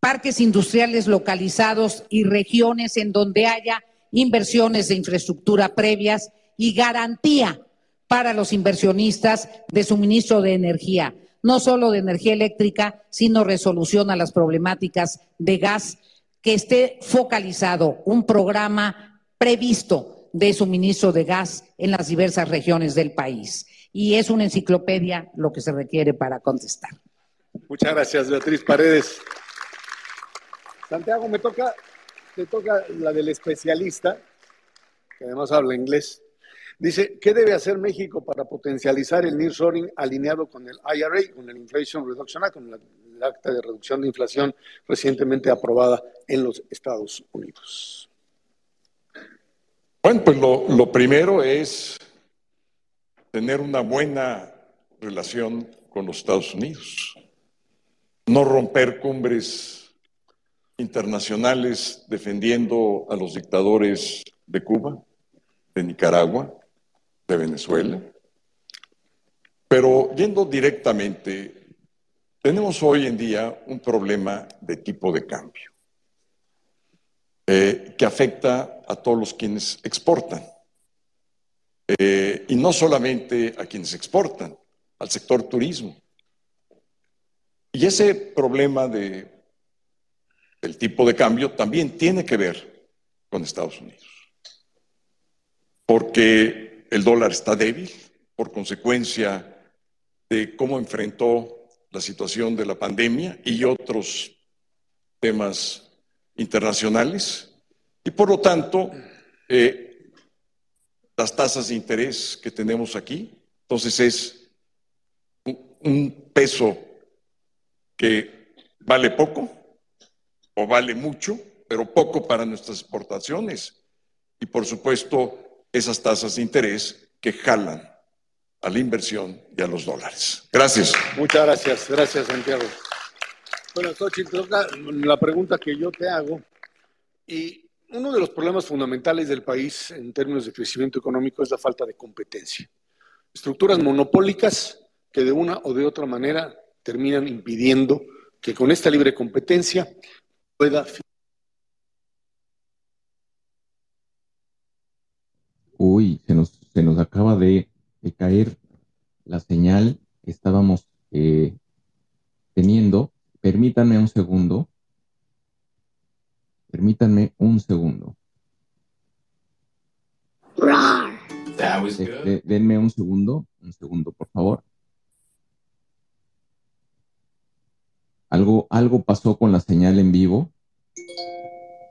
parques industriales localizados y regiones en donde haya inversiones de infraestructura previas y garantía para los inversionistas de suministro de energía, no solo de energía eléctrica, sino resolución a las problemáticas de gas, que esté focalizado un programa previsto de suministro de gas en las diversas regiones del país. Y es una enciclopedia lo que se requiere para contestar. Muchas gracias, Beatriz Paredes. Santiago, me toca te toca la del especialista, que además habla inglés. Dice, ¿qué debe hacer México para potencializar el nearshoring alineado con el IRA, con el Inflation Reduction Act, con el acta de reducción de inflación recientemente aprobada en los Estados Unidos? Bueno, pues lo, lo primero es tener una buena relación con los Estados Unidos, no romper cumbres internacionales defendiendo a los dictadores de Cuba, de Nicaragua, de Venezuela. Pero yendo directamente, tenemos hoy en día un problema de tipo de cambio eh, que afecta a todos los quienes exportan. eh, y no solamente a quienes exportan, al sector turismo. Y ese problema de, del tipo de cambio también tiene que ver con Estados Unidos, porque el dólar está débil por consecuencia de cómo enfrentó la situación de la pandemia y otros temas internacionales. Y por lo tanto, eh, las tasas de interés que tenemos aquí, entonces es un peso que vale poco o vale mucho, pero poco para nuestras exportaciones. Y por supuesto, esas tasas de interés que jalan a la inversión y a los dólares. Gracias. Muchas gracias, gracias Santiago. Bueno, Xochitl, la pregunta que yo te hago. Y uno de los problemas fundamentales del país en términos de crecimiento económico es la falta de competencia. Estructuras monopólicas que de una o de otra manera terminan impidiendo que con esta libre competencia pueda... Uy, se nos, se nos acaba de de caer la señal que estábamos eh, teniendo. Permítanme un segundo. Permítanme un segundo. denme un segundo, un segundo, por favor. Algo, algo pasó con la señal en vivo.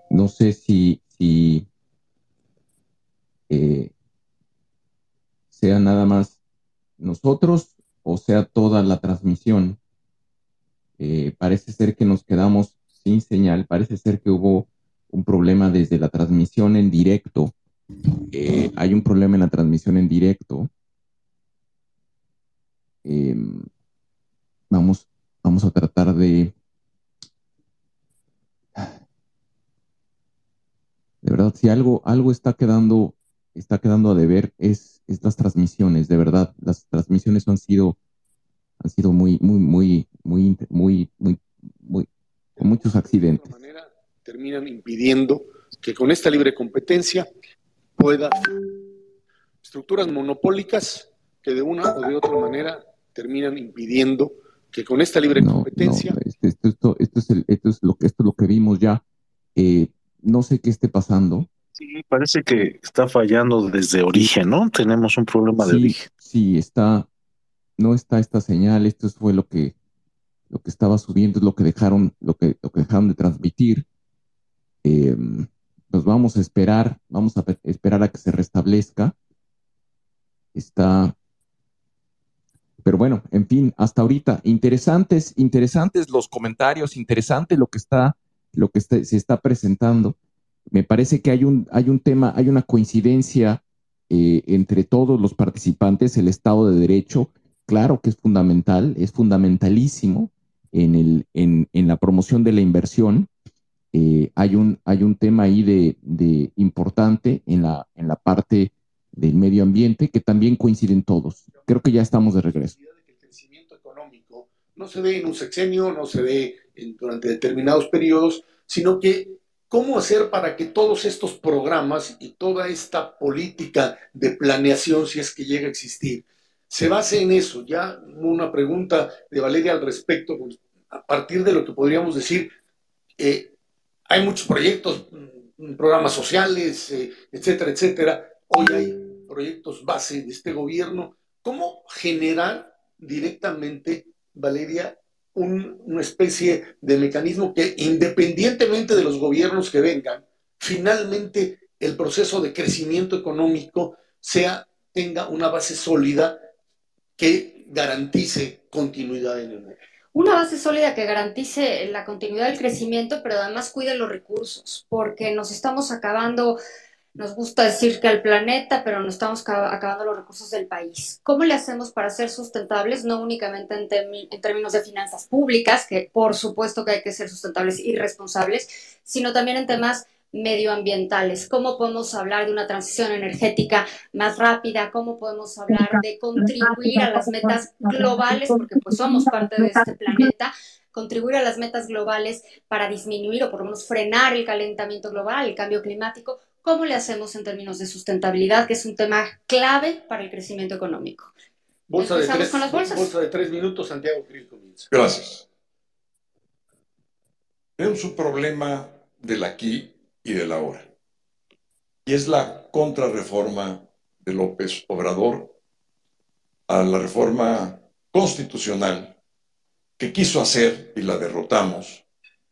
No sé si, si eh, sea nada más nosotros o sea toda la transmisión. Eh, parece ser que nos quedamos sin señal, parece ser que hubo un problema desde la transmisión en directo. Eh, hay un problema en la transmisión en directo. Em, vamos, vamos a tratar de... De verdad, si algo, algo está quedando, está quedando a deber, es estas transmisiones, de verdad, las transmisiones han sido, han sido muy, muy, muy, muy, muy, muy, con muchos accidentes. De manera, terminan impidiendo que con esta libre competencia pueda estructuras monopólicas que de una o de otra manera terminan impidiendo que con esta libre competencia. Este, esto, esto, esto, es esto, es lo que, esto es lo que vimos ya. Eh, no sé qué esté pasando. Sí, parece que está fallando desde origen, ¿no? Tenemos un problema de origen. Sí, está, no está esta señal, esto fue lo que, lo que estaba subiendo, es lo que dejaron, lo que, lo que dejaron de transmitir. Eh, pues vamos a esperar, vamos a esperar a que se restablezca. Está, pero bueno, en fin, hasta ahorita, interesantes, interesantes los comentarios, interesante lo que está, lo que se está presentando me parece que hay un, hay un tema, hay una coincidencia eh, entre todos los participantes, el Estado de Derecho, claro que es fundamental, es fundamentalísimo en, el, en, en la promoción de la inversión. Eh, hay, un, hay un tema ahí de, de, importante en la, en la parte del medio ambiente que también coinciden todos. Creo que ya estamos de regreso. El crecimiento económico no se ve en un sexenio, no se ve durante determinados periodos, sino que ¿Cómo hacer para que todos estos programas y toda esta política de planeación, si es que llega a existir, se base en eso? Ya una pregunta de Valeria al respecto, pues, a partir de lo que podríamos decir, eh, hay muchos proyectos, mm, programas sociales, eh, etcétera, etcétera. Hoy hay proyectos base de este gobierno. ¿Cómo generar directamente, Valeria, una especie de mecanismo que independientemente de los gobiernos que vengan, finalmente el proceso de crecimiento económico sea, tenga una base sólida que garantice continuidad en el. Una base sólida que garantice la continuidad del crecimiento, pero además cuide los recursos, porque nos estamos acabando nos gusta decir que al planeta, pero no estamos acabando los recursos del país. ¿Cómo le hacemos para ser sustentables, no únicamente en, términos de finanzas públicas, que por supuesto que hay que ser sustentables y responsables, sino también en temas medioambientales? ¿Cómo podemos hablar de una transición energética más rápida? ¿Cómo podemos hablar de contribuir a las metas globales, porque pues somos parte de este planeta? contribuir a las metas globales para disminuir o por lo menos frenar el calentamiento global, el cambio climático, ¿Cómo le hacemos en términos de sustentabilidad, que es un tema clave para el crecimiento económico? Bolsa de, tres, con las bolsas. bolsa de tres minutos, Santiago Krill comienza. Gracias. Tenemos un problema del aquí y del ahora. Y es la contrarreforma de López Obrador a la reforma constitucional que quiso hacer y la derrotamos,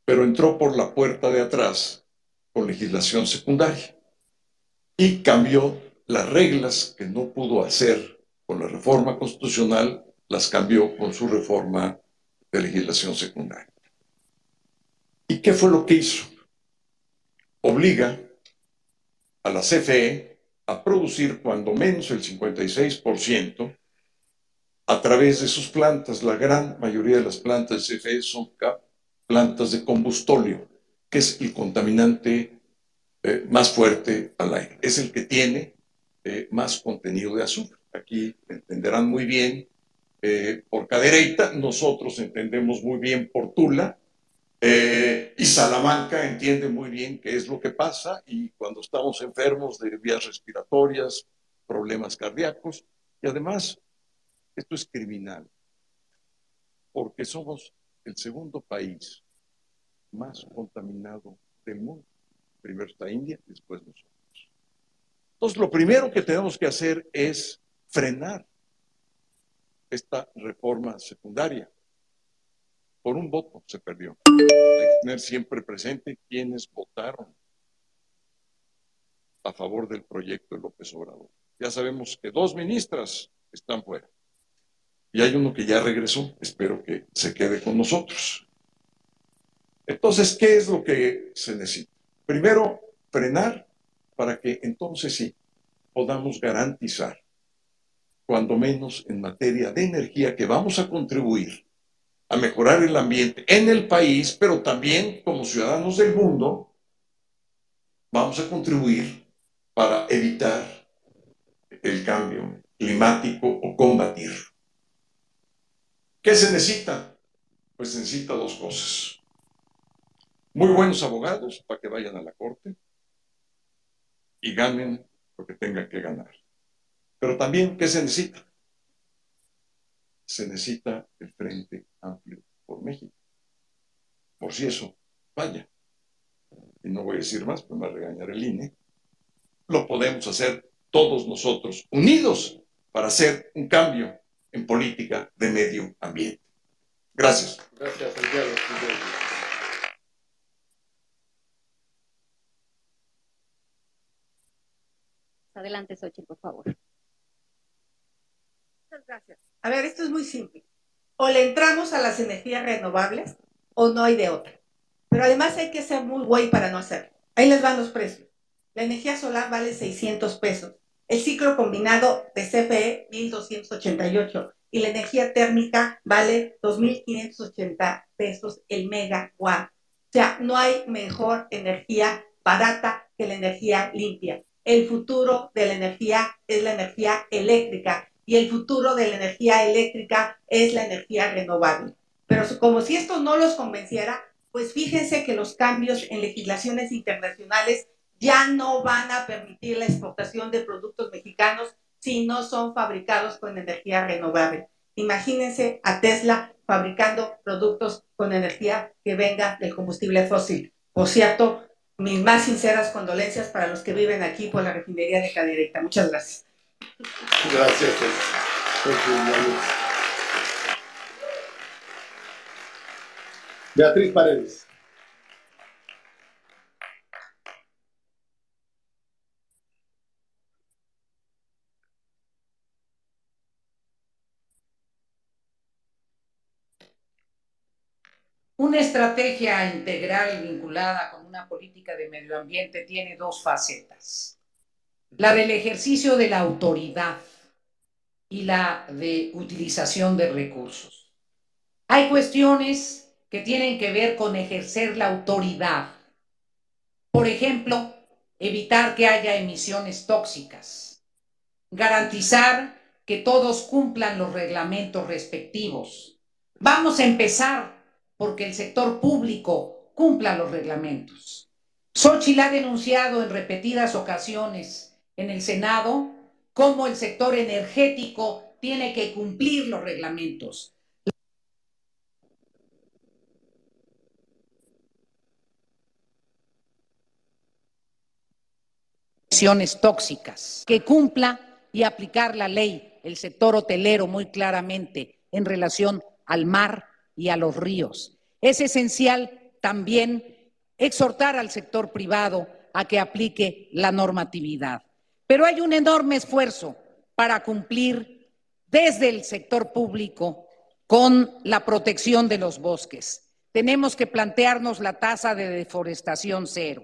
pero entró por la puerta de atrás con legislación secundaria y cambió las reglas que no pudo hacer con la reforma constitucional, las cambió con su reforma de legislación secundaria. ¿Y qué fue lo que hizo? Obliga a la CFE a producir cuando menos el 56% a través de sus plantas. La gran mayoría de las plantas de CFE son plantas de combustóleo, que es el contaminante eh, más fuerte al aire. Es el que tiene eh, más contenido de azúcar. Aquí entenderán muy bien eh, por cadereita, nosotros entendemos muy bien por tula, y Salamanca entiende muy bien qué es lo que pasa y cuando estamos enfermos de vías respiratorias, problemas cardíacos, y además esto es criminal, porque somos el segundo país más contaminado del mundo. Primero está India, después nosotros. Entonces, lo primero que tenemos que hacer es frenar esta reforma secundaria. Por un voto se perdió. Hay que tener siempre presente quienes votaron a favor del proyecto de López Obrador. Ya sabemos que dos ministras están fuera. Y hay uno que ya regresó, espero que se quede con nosotros. Entonces, ¿qué es lo que se necesita? Primero, frenar para que entonces sí podamos garantizar, cuando menos en materia de energía, que vamos a contribuir a mejorar el ambiente en el país, pero también como ciudadanos del mundo, vamos a contribuir para evitar el cambio climático o combatir. ¿Qué se necesita? Pues se necesita dos cosas. Muy buenos abogados para que vayan a la corte y ganen lo que tengan que ganar. Pero también, ¿qué se necesita? Se necesita el Frente Amplio por México. Por si eso falla. Y no voy a decir más, pues me va a regañar el INE. Lo podemos hacer todos nosotros, unidos, para hacer un cambio en política de medio ambiente. Gracias. Gracias, Santiago. Adelante, Xochitl, por favor. Muchas gracias. A ver, esto es muy simple. O le entramos a las energías renovables o no hay de otra. Pero además hay que ser muy güey para no hacerlo. Ahí les van los precios. La energía solar vale 600 pesos. El ciclo combinado de CFE, 1288. Y la energía térmica vale 2580 pesos el megawatt. O sea, no hay mejor energía barata que la energía limpia. El futuro de la energía es la energía eléctrica y el futuro de la energía eléctrica es la energía renovable. Pero como si esto no los convenciera, pues fíjense que los cambios en legislaciones internacionales ya no van a permitir la exportación de productos mexicanos si no son fabricados con energía renovable. Imagínense a Tesla fabricando productos con energía que venga del combustible fósil. Por cierto, mis más sinceras condolencias para los que viven aquí por la refinería de Cadereyta. Muchas gracias. Gracias. Beatriz Paredes. Una estrategia integral vinculada con una política de medio ambiente tiene dos facetas. La del ejercicio de la autoridad y la de utilización de recursos. Hay cuestiones que tienen que ver con ejercer la autoridad. Por ejemplo, evitar que haya emisiones tóxicas, garantizar que todos cumplan los reglamentos respectivos. Vamos a empezar porque el sector público cumpla los reglamentos. Xochitl ha denunciado en repetidas ocasiones en el Senado cómo el sector energético tiene que cumplir los reglamentos. tóxicas, que cumpla y aplicar la ley, el sector hotelero muy claramente en relación al mar y a los ríos. Es esencial también exhortar al sector privado a que aplique la normatividad. Pero hay un enorme esfuerzo para cumplir desde el sector público con la protección de los bosques. Tenemos que plantearnos la tasa de deforestación cero.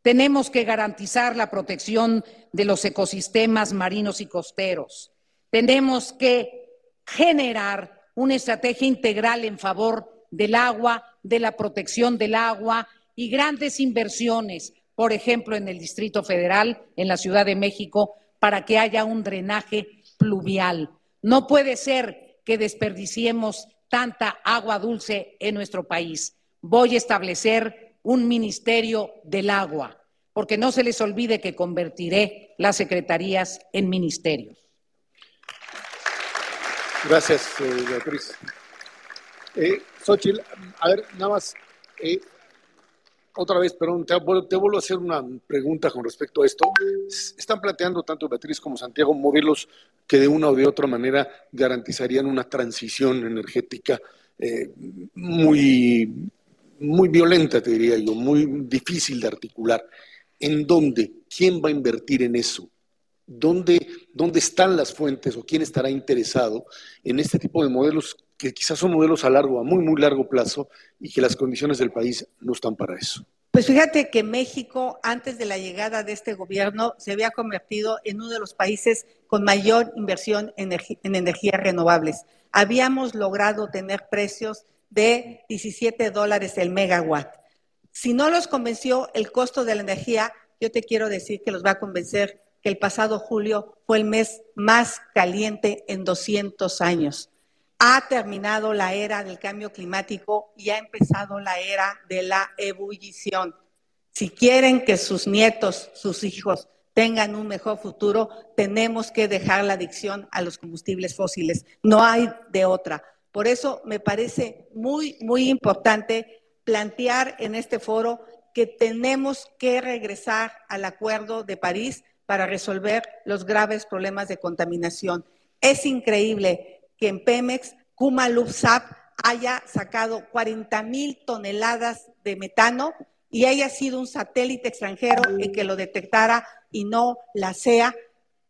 Tenemos que garantizar la protección de los ecosistemas marinos y costeros. Tenemos que generar una estrategia integral en favor del agua, de la protección del agua y grandes inversiones, por ejemplo, en el Distrito Federal, en la Ciudad de México, para que haya un drenaje pluvial. No puede ser que desperdiciemos tanta agua dulce en nuestro país. Voy a establecer un ministerio del agua, porque no se les olvide que convertiré las secretarías en ministerios. Gracias, eh, Beatriz. Eh, a ver, nada más, eh, otra vez, perdón, te, vuelvo a hacer una pregunta con respecto a esto. Están planteando tanto Beatriz como Santiago modelos que de una o de otra manera garantizarían una transición energética eh, muy, muy violenta, te diría yo, muy difícil de articular. ¿En dónde? ¿Quién va a invertir en eso? ¿Dónde, ¿Dónde están las fuentes o quién estará interesado en este tipo de modelos que quizás son modelos a largo, a muy, muy largo plazo y que las condiciones del país no están para eso. Pues fíjate que México, antes de la llegada de este gobierno, se había convertido en uno de los países con mayor inversión en, energías renovables. Habíamos logrado tener precios de 17 dólares el megawatt. Si no los convenció el costo de la energía, yo te quiero decir que los va a convencer que el pasado julio fue el mes más caliente en 200 años ha terminado la era del cambio climático y ha empezado la era de la ebullición. Si quieren que sus nietos, sus hijos tengan un mejor futuro, tenemos que dejar la adicción a los combustibles fósiles. No hay de otra. Por eso me parece muy, muy importante plantear en este foro que tenemos que regresar al Acuerdo de París para resolver los graves problemas de contaminación. Es increíble que en Pemex Kuma haya sacado 40 mil toneladas de metano y haya sido un satélite extranjero el que lo detectara y no la SEA,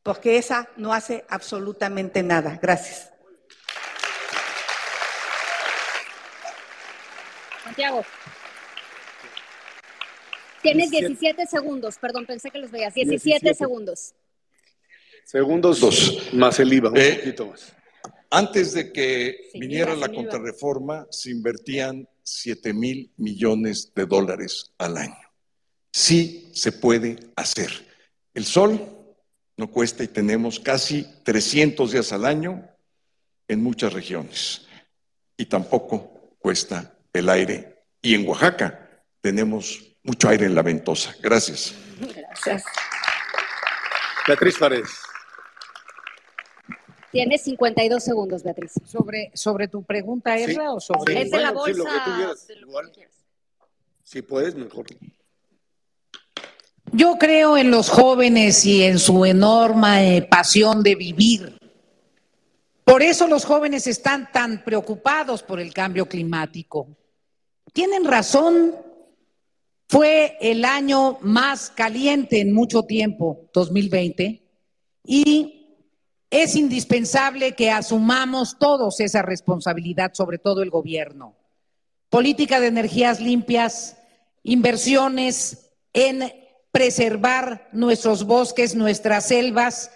porque esa no hace absolutamente nada. Gracias. Santiago. Tienes 17 segundos, perdón, pensé que los veías. 17, segundos. Segundos dos, más el IVA, un eh, poquito más. Antes de que viniera la contrarreforma, se invertían 7 mil millones de dólares al año. Sí se puede hacer. El sol no cuesta y tenemos casi 300 días al año en muchas regiones. Y tampoco cuesta el aire. Y en Oaxaca tenemos mucho aire en la ventosa. Gracias. Gracias. Beatriz Fares. Tienes 52 segundos, Beatriz. Sobre, sobre tu pregunta, Erra, o sobre... es de la bolsa. Si puedes, mejor. Yo creo en los jóvenes y en su enorme eh, pasión de vivir. Por eso los jóvenes están tan preocupados por el cambio climático. Tienen razón. Fue el año más caliente en mucho tiempo, 2020, y es indispensable que asumamos todos esa responsabilidad, sobre todo el gobierno. Política de energías limpias, inversiones en preservar nuestros bosques, nuestras selvas,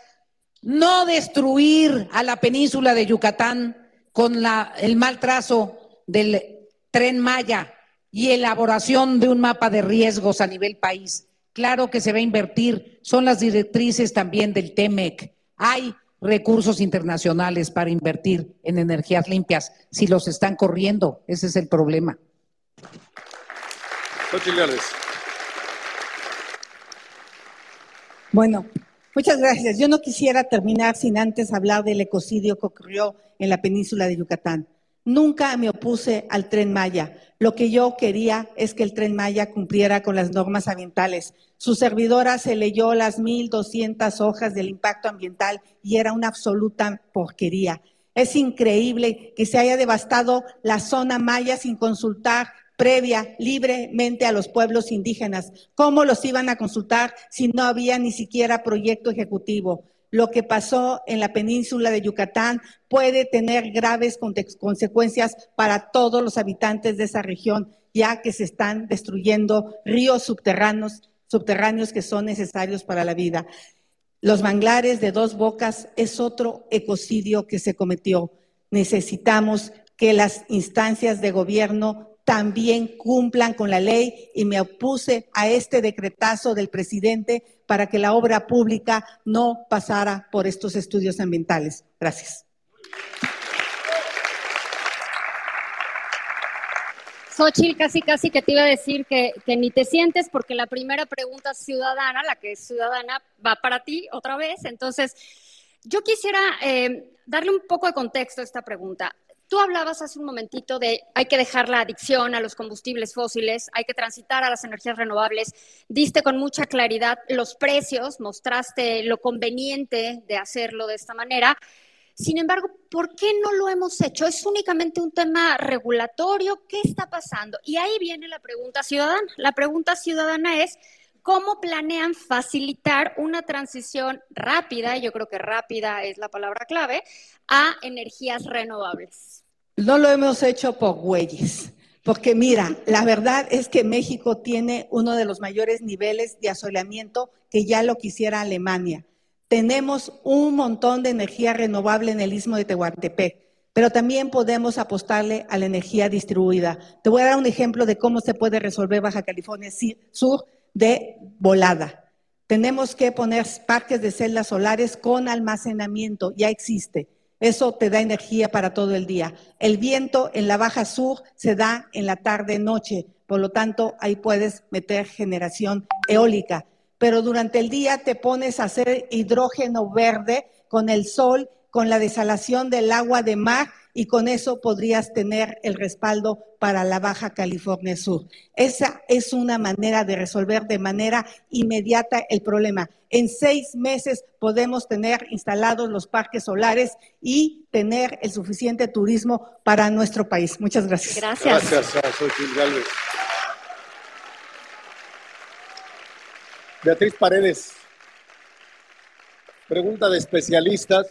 no destruir a la península de Yucatán con el mal trazo del tren Maya y elaboración de un mapa de riesgos a nivel país. Claro que se va a invertir, son las directrices también del TEMEC. Hay recursos internacionales para invertir en energías limpias si los están corriendo. Ese es el problema. Bueno, muchas gracias. Yo no quisiera terminar sin antes hablar del ecocidio que ocurrió en la península de Yucatán. Nunca me opuse al tren Maya. Lo que yo quería es que el tren Maya cumpliera con las normas ambientales. Su servidora se leyó las 1.200 hojas del impacto ambiental y era una absoluta porquería. Es increíble que se haya devastado la zona Maya sin consultar previa libremente a los pueblos indígenas. ¿Cómo los iban a consultar si no había ni siquiera proyecto ejecutivo? Lo que pasó en la península de Yucatán puede tener graves consecuencias para todos los habitantes de esa región, ya que se están destruyendo ríos subterráneos, que son necesarios para la vida. Los manglares de dos bocas es otro ecocidio que se cometió. Necesitamos que las instancias de gobierno también cumplan con la ley y me opuse a este decretazo del presidente para que la obra pública no pasara por estos estudios ambientales. Gracias. Xochitl, casi casi que te iba a decir que, ni te sientes porque la primera pregunta ciudadana, la que es ciudadana, va para ti otra vez. Entonces, yo quisiera eh, darle un poco de contexto a esta pregunta. Tú hablabas hace un momentito de hay que dejar la adicción a los combustibles fósiles, hay que transitar a las energías renovables. Diste con mucha claridad los precios, mostraste lo conveniente de hacerlo de esta manera. Sin embargo, ¿por qué no lo hemos hecho? ¿Es únicamente un tema regulatorio? ¿Qué está pasando? Y ahí viene la pregunta ciudadana. La pregunta ciudadana es, ¿cómo planean facilitar una transición rápida, yo creo que rápida es la palabra clave, a energías renovables? No lo hemos hecho por güeyes. Porque mira, la verdad es que México tiene uno de los mayores niveles de asoleamiento que ya lo quisiera Alemania. Tenemos un montón de energía renovable en el istmo de Tehuantepec, pero también podemos apostarle a la energía distribuida. Te voy a dar un ejemplo de cómo se puede resolver Baja California Sur de volada. Tenemos que poner parques de celdas solares con almacenamiento, ya existe. Eso te da energía para todo el día. El viento en la baja sur se da en la tarde-noche, por lo tanto ahí puedes meter generación eólica. Pero durante el día te pones a hacer hidrógeno verde con el sol, con la desalación del agua de mar y con eso podrías tener el respaldo para la Baja California Sur. Esa es una manera de resolver de manera inmediata el problema. En seis meses podemos tener instalados los parques solares y tener el suficiente turismo para nuestro país. Muchas gracias. Gracias. Gracias, soy Gil Galvez. Beatriz Paredes. Pregunta de especialistas,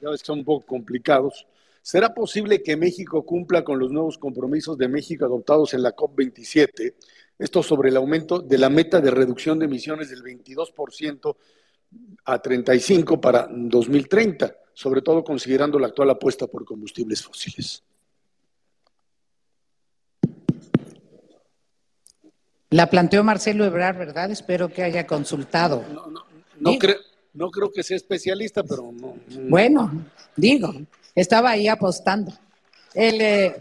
ya son un poco complicados. ¿Será posible que México cumpla con los nuevos compromisos de México adoptados en la COP27? Esto sobre el aumento de la meta de reducción de emisiones del 22% a 35% para 2030, sobre todo considerando la actual apuesta por combustibles fósiles. La planteó Marcelo Ebrard, ¿verdad? Espero que haya consultado. No, creo, no creo que sea especialista, pero no. Bueno, digo, estaba ahí apostando. Eh,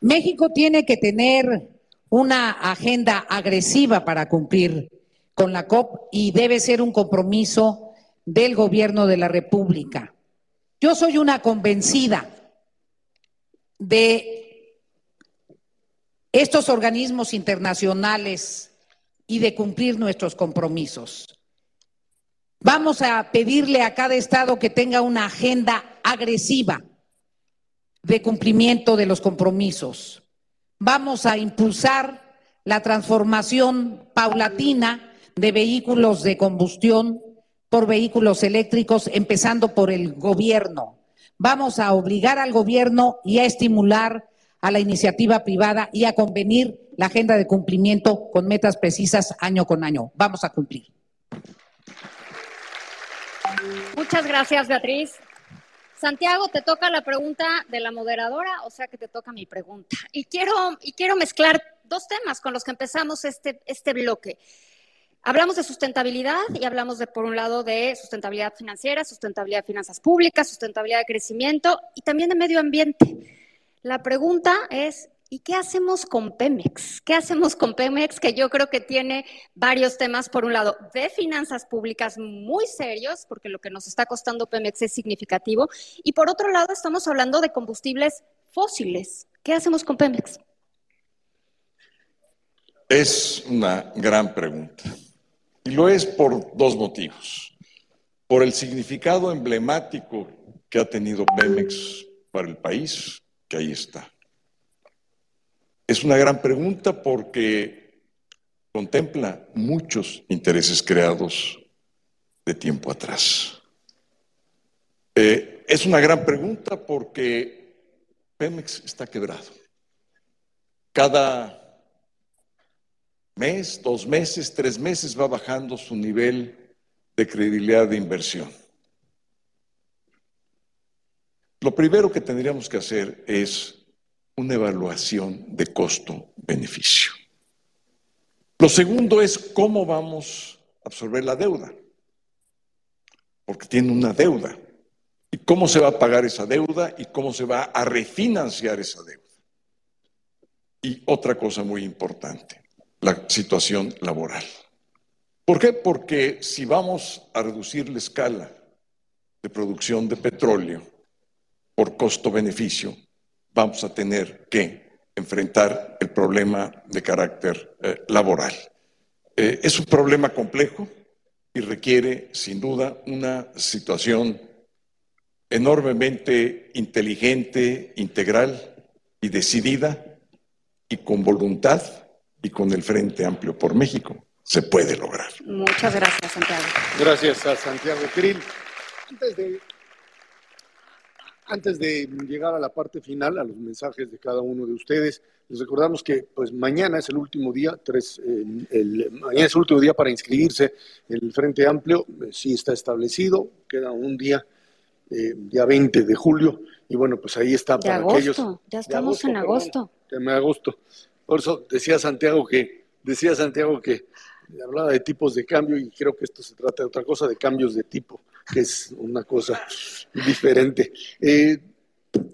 México tiene que tener una agenda agresiva para cumplir con la COP y debe ser un compromiso del gobierno de la República. Yo soy una convencida de estos organismos internacionales y de cumplir nuestros compromisos. Vamos a pedirle a cada estado que tenga una agenda agresiva de cumplimiento de los compromisos. Vamos a impulsar la transformación paulatina de vehículos de combustión por vehículos eléctricos, empezando por el gobierno. Vamos a obligar al gobierno y a estimular a la iniciativa privada y a convenir la agenda de cumplimiento con metas precisas año con año. Vamos a cumplir. Muchas gracias, Beatriz. Santiago, te toca la pregunta de la moderadora, o sea que te toca mi pregunta. Y quiero, y quiero mezclar dos temas con los que empezamos este, este bloque. Hablamos de sustentabilidad y hablamos de, por un lado, de sustentabilidad financiera, sustentabilidad de finanzas públicas, sustentabilidad de crecimiento y también de medio ambiente. La pregunta es, ¿Y qué hacemos con Pemex? ¿Qué hacemos con Pemex? Que yo creo que tiene varios temas, por un lado, de finanzas públicas muy serios, porque lo que nos está costando Pemex es significativo, y por otro lado, estamos hablando de combustibles fósiles. ¿Qué hacemos con Pemex? Es una gran pregunta. Y lo es por dos motivos. Por el significado emblemático que ha tenido Pemex para el país, que ahí está. Es una gran pregunta porque contempla muchos intereses creados de tiempo atrás. Eh, es una gran pregunta porque Pemex está quebrado. Cada mes, dos meses, tres meses va bajando su nivel de credibilidad de inversión. Lo primero que tendríamos que hacer es una evaluación de costo-beneficio. Lo segundo es cómo vamos a absorber la deuda, porque tiene una deuda. ¿Y cómo se va a pagar esa deuda y cómo se va a refinanciar esa deuda? Y otra cosa muy importante, la situación laboral. ¿Por qué? Porque si vamos a reducir la escala de producción de petróleo por costo-beneficio, vamos a tener que enfrentar el problema de carácter eh, laboral. Eh, es un problema complejo y requiere, sin duda, una situación enormemente inteligente, integral y decidida y con voluntad y con el Frente Amplio por México se puede lograr. Muchas gracias, Santiago. Gracias a Santiago Krill. Antes de antes de llegar a la parte final, a los mensajes de cada uno de ustedes, les recordamos que pues mañana es el último día, tres, el, mañana es el último día para inscribirse en el Frente Amplio, eh, sí está establecido, queda un día, eh, día 20 de julio, y bueno, pues ahí está de para agosto, aquellos. Ya estamos en agosto. en agosto. Por eso decía Santiago que, decía Santiago que hablaba de tipos de cambio y creo que esto se trata de otra cosa, de cambios de tipo que es una cosa diferente. Eh,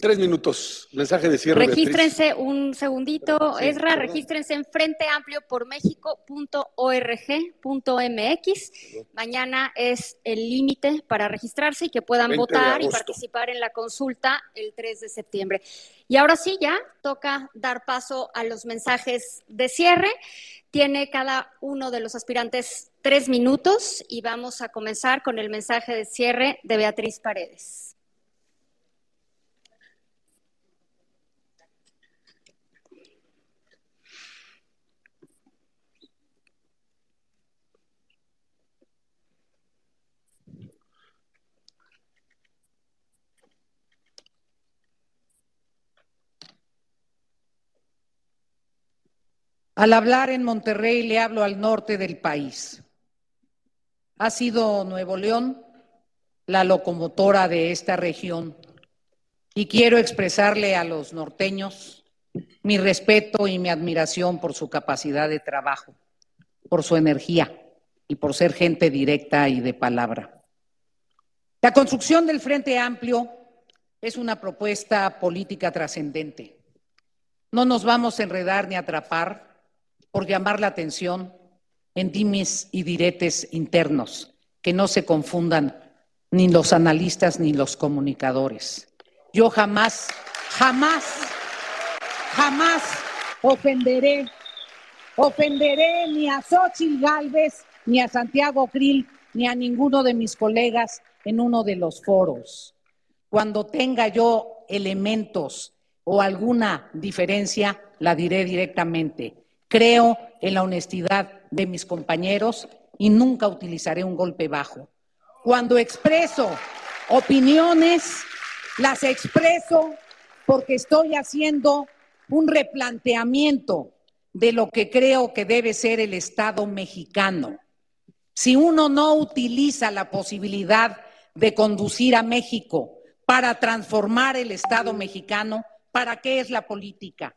tres minutos, mensaje de cierre. Regístrense un segundito, Esra, regístrense en frenteampliopormexico.org.mx. Mañana es el límite para registrarse y que puedan votar y participar en la consulta el 3 de septiembre. Y ahora sí, ya toca dar paso a los mensajes de cierre. Tiene cada uno de los aspirantes tres minutos y vamos a comenzar con el mensaje de cierre de Beatriz Paredes. Al hablar en Monterrey le hablo al norte del país. Ha sido Nuevo León la locomotora de esta región y quiero expresarle a los norteños mi respeto y mi admiración por su capacidad de trabajo, por su energía y por ser gente directa y de palabra. La construcción del Frente Amplio es una propuesta política trascendente. No nos vamos a enredar ni atrapar por llamar la atención en dimes y diretes internos, que no se confundan ni los analistas ni los comunicadores. Yo jamás, jamás, jamás ofenderé, ofenderé ni a Xochitl Galvez, ni a Santiago Krill, ni a ninguno de mis colegas en uno de los foros. Cuando tenga yo elementos o alguna diferencia, la diré directamente. Creo en la honestidad de mis compañeros y nunca utilizaré un golpe bajo. Cuando expreso opiniones, las expreso porque estoy haciendo un replanteamiento de lo que creo que debe ser el Estado mexicano. Si uno no utiliza la posibilidad de conducir a México para transformar el Estado mexicano, ¿para qué es la política?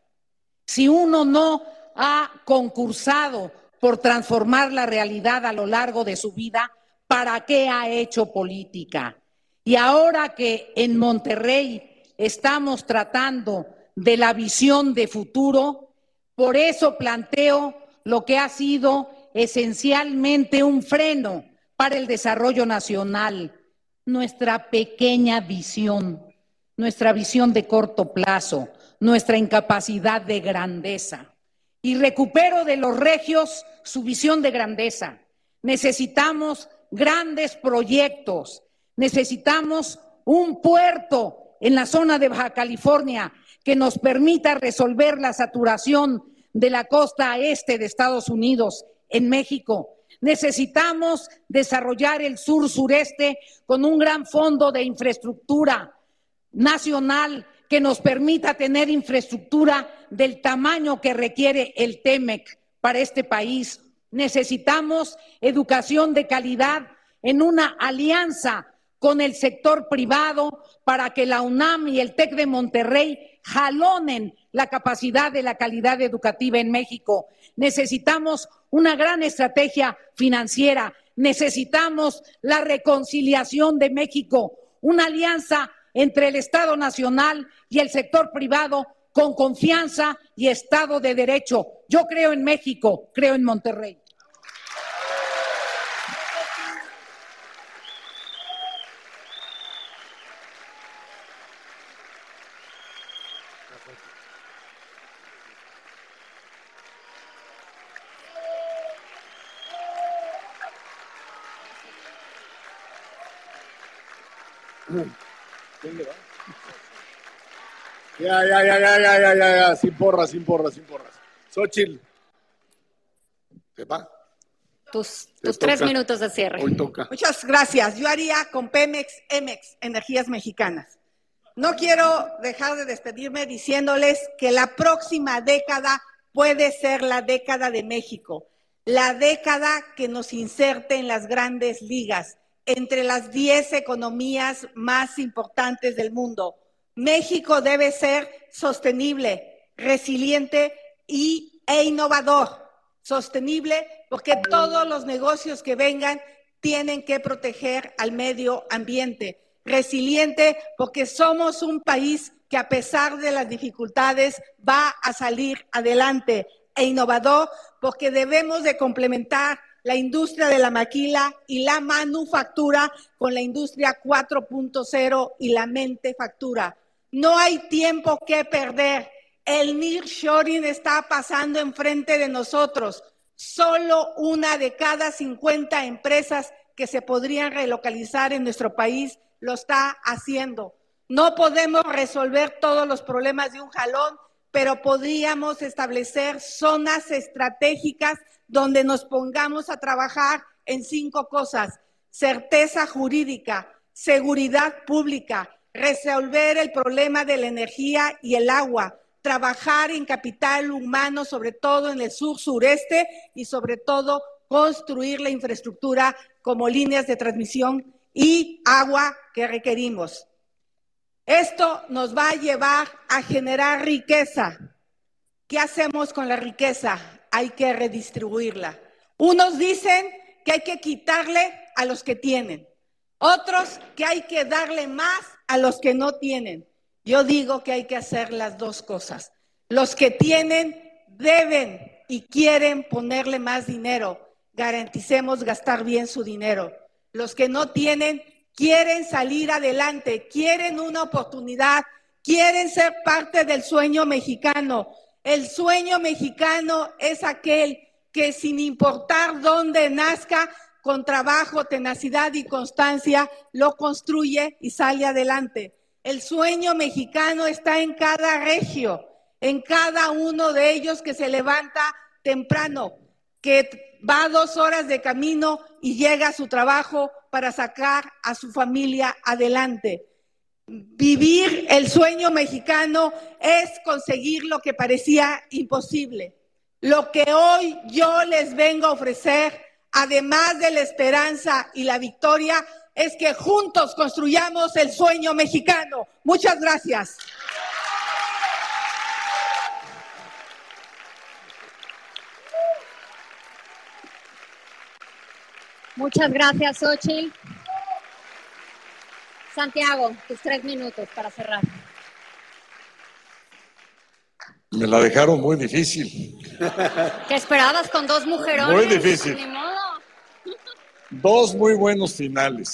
Si uno no ha concursado por transformar la realidad a lo largo de su vida, ¿para qué ha hecho política? Y ahora que en Monterrey estamos tratando de la visión de futuro. Por eso planteo lo que ha sido esencialmente un freno para el desarrollo nacional, nuestra pequeña visión, nuestra visión de corto plazo, nuestra incapacidad de grandeza. Y recupero de los regios su visión de grandeza. Necesitamos grandes proyectos, necesitamos un puerto en la zona de Baja California que nos permita resolver la saturación de la costa este de Estados Unidos en México. Necesitamos desarrollar el sur-sureste con un gran fondo de infraestructura nacional que nos permita tener infraestructura del tamaño que requiere el TEMEC para este país. Necesitamos educación de calidad en una alianza con el sector privado para que la UNAM y el TEC de Monterrey jalonen la capacidad de la calidad educativa en México. Necesitamos una gran estrategia financiera, necesitamos la reconciliación de México, una alianza entre el Estado Nacional y el sector privado con confianza y Estado de Derecho. Yo creo en México, creo en Monterrey. Ya, ya, ya, ya, ya, ya, ya, ya, sin porras, sin porras, sin porras. Xochitl. ¿Te va? Tus, Te tus tres minutos de cierre. Hoy toca. Muchas gracias. Yo haría con Pemex, Emex, Energías Mexicanas. No quiero dejar de despedirme diciéndoles que la próxima década puede ser la década de México, la década que nos inserte en las grandes ligas, entre las 10 economías más importantes del mundo. México debe ser sostenible, resiliente y, e innovador. Sostenible porque todos los negocios que vengan tienen que proteger al medio ambiente. Resiliente porque somos un país que a pesar de las dificultades va a salir adelante. E innovador porque debemos de complementar la industria de la maquila y la manufactura con la industria 4.0 y la mente factura. No hay tiempo que perder. El nearshoring está pasando enfrente de nosotros. Solo una de cada 50 empresas que se podrían relocalizar en nuestro país lo está haciendo. No podemos resolver todos los problemas de un jalón, pero podríamos establecer zonas estratégicas donde nos pongamos a trabajar en cinco cosas. Certeza jurídica, seguridad pública, resolver el problema de la energía y el agua, trabajar en capital humano, sobre todo en el sur-sureste y sobre todo construir la infraestructura como líneas de transmisión y agua que requerimos. Esto nos va a llevar a generar riqueza. ¿Qué hacemos con la riqueza? Hay que redistribuirla. Unos dicen que hay que quitarle a los que tienen, otros que hay que darle más a los que no tienen. Yo digo que hay que hacer las dos cosas. Los que tienen deben y quieren ponerle más dinero. Garanticemos gastar bien su dinero. Los que no tienen quieren salir adelante, quieren una oportunidad, quieren ser parte del sueño mexicano. El sueño mexicano es aquel que sin importar dónde nazca, con trabajo, tenacidad y constancia, lo construye y sale adelante. El sueño mexicano está en cada regio, en cada uno de ellos que se levanta temprano, que va dos horas de camino y llega a su trabajo para sacar a su familia adelante. Vivir el sueño mexicano es conseguir lo que parecía imposible. Lo que hoy yo les vengo a ofrecer, además de la esperanza y la victoria, es que juntos construyamos el sueño mexicano. Muchas gracias. Muchas gracias, Xochitl. Santiago, tus tres minutos para cerrar. Me la dejaron muy difícil. ¿Qué esperabas con dos mujerones? Muy difícil. Ni modo. Dos muy buenos finales.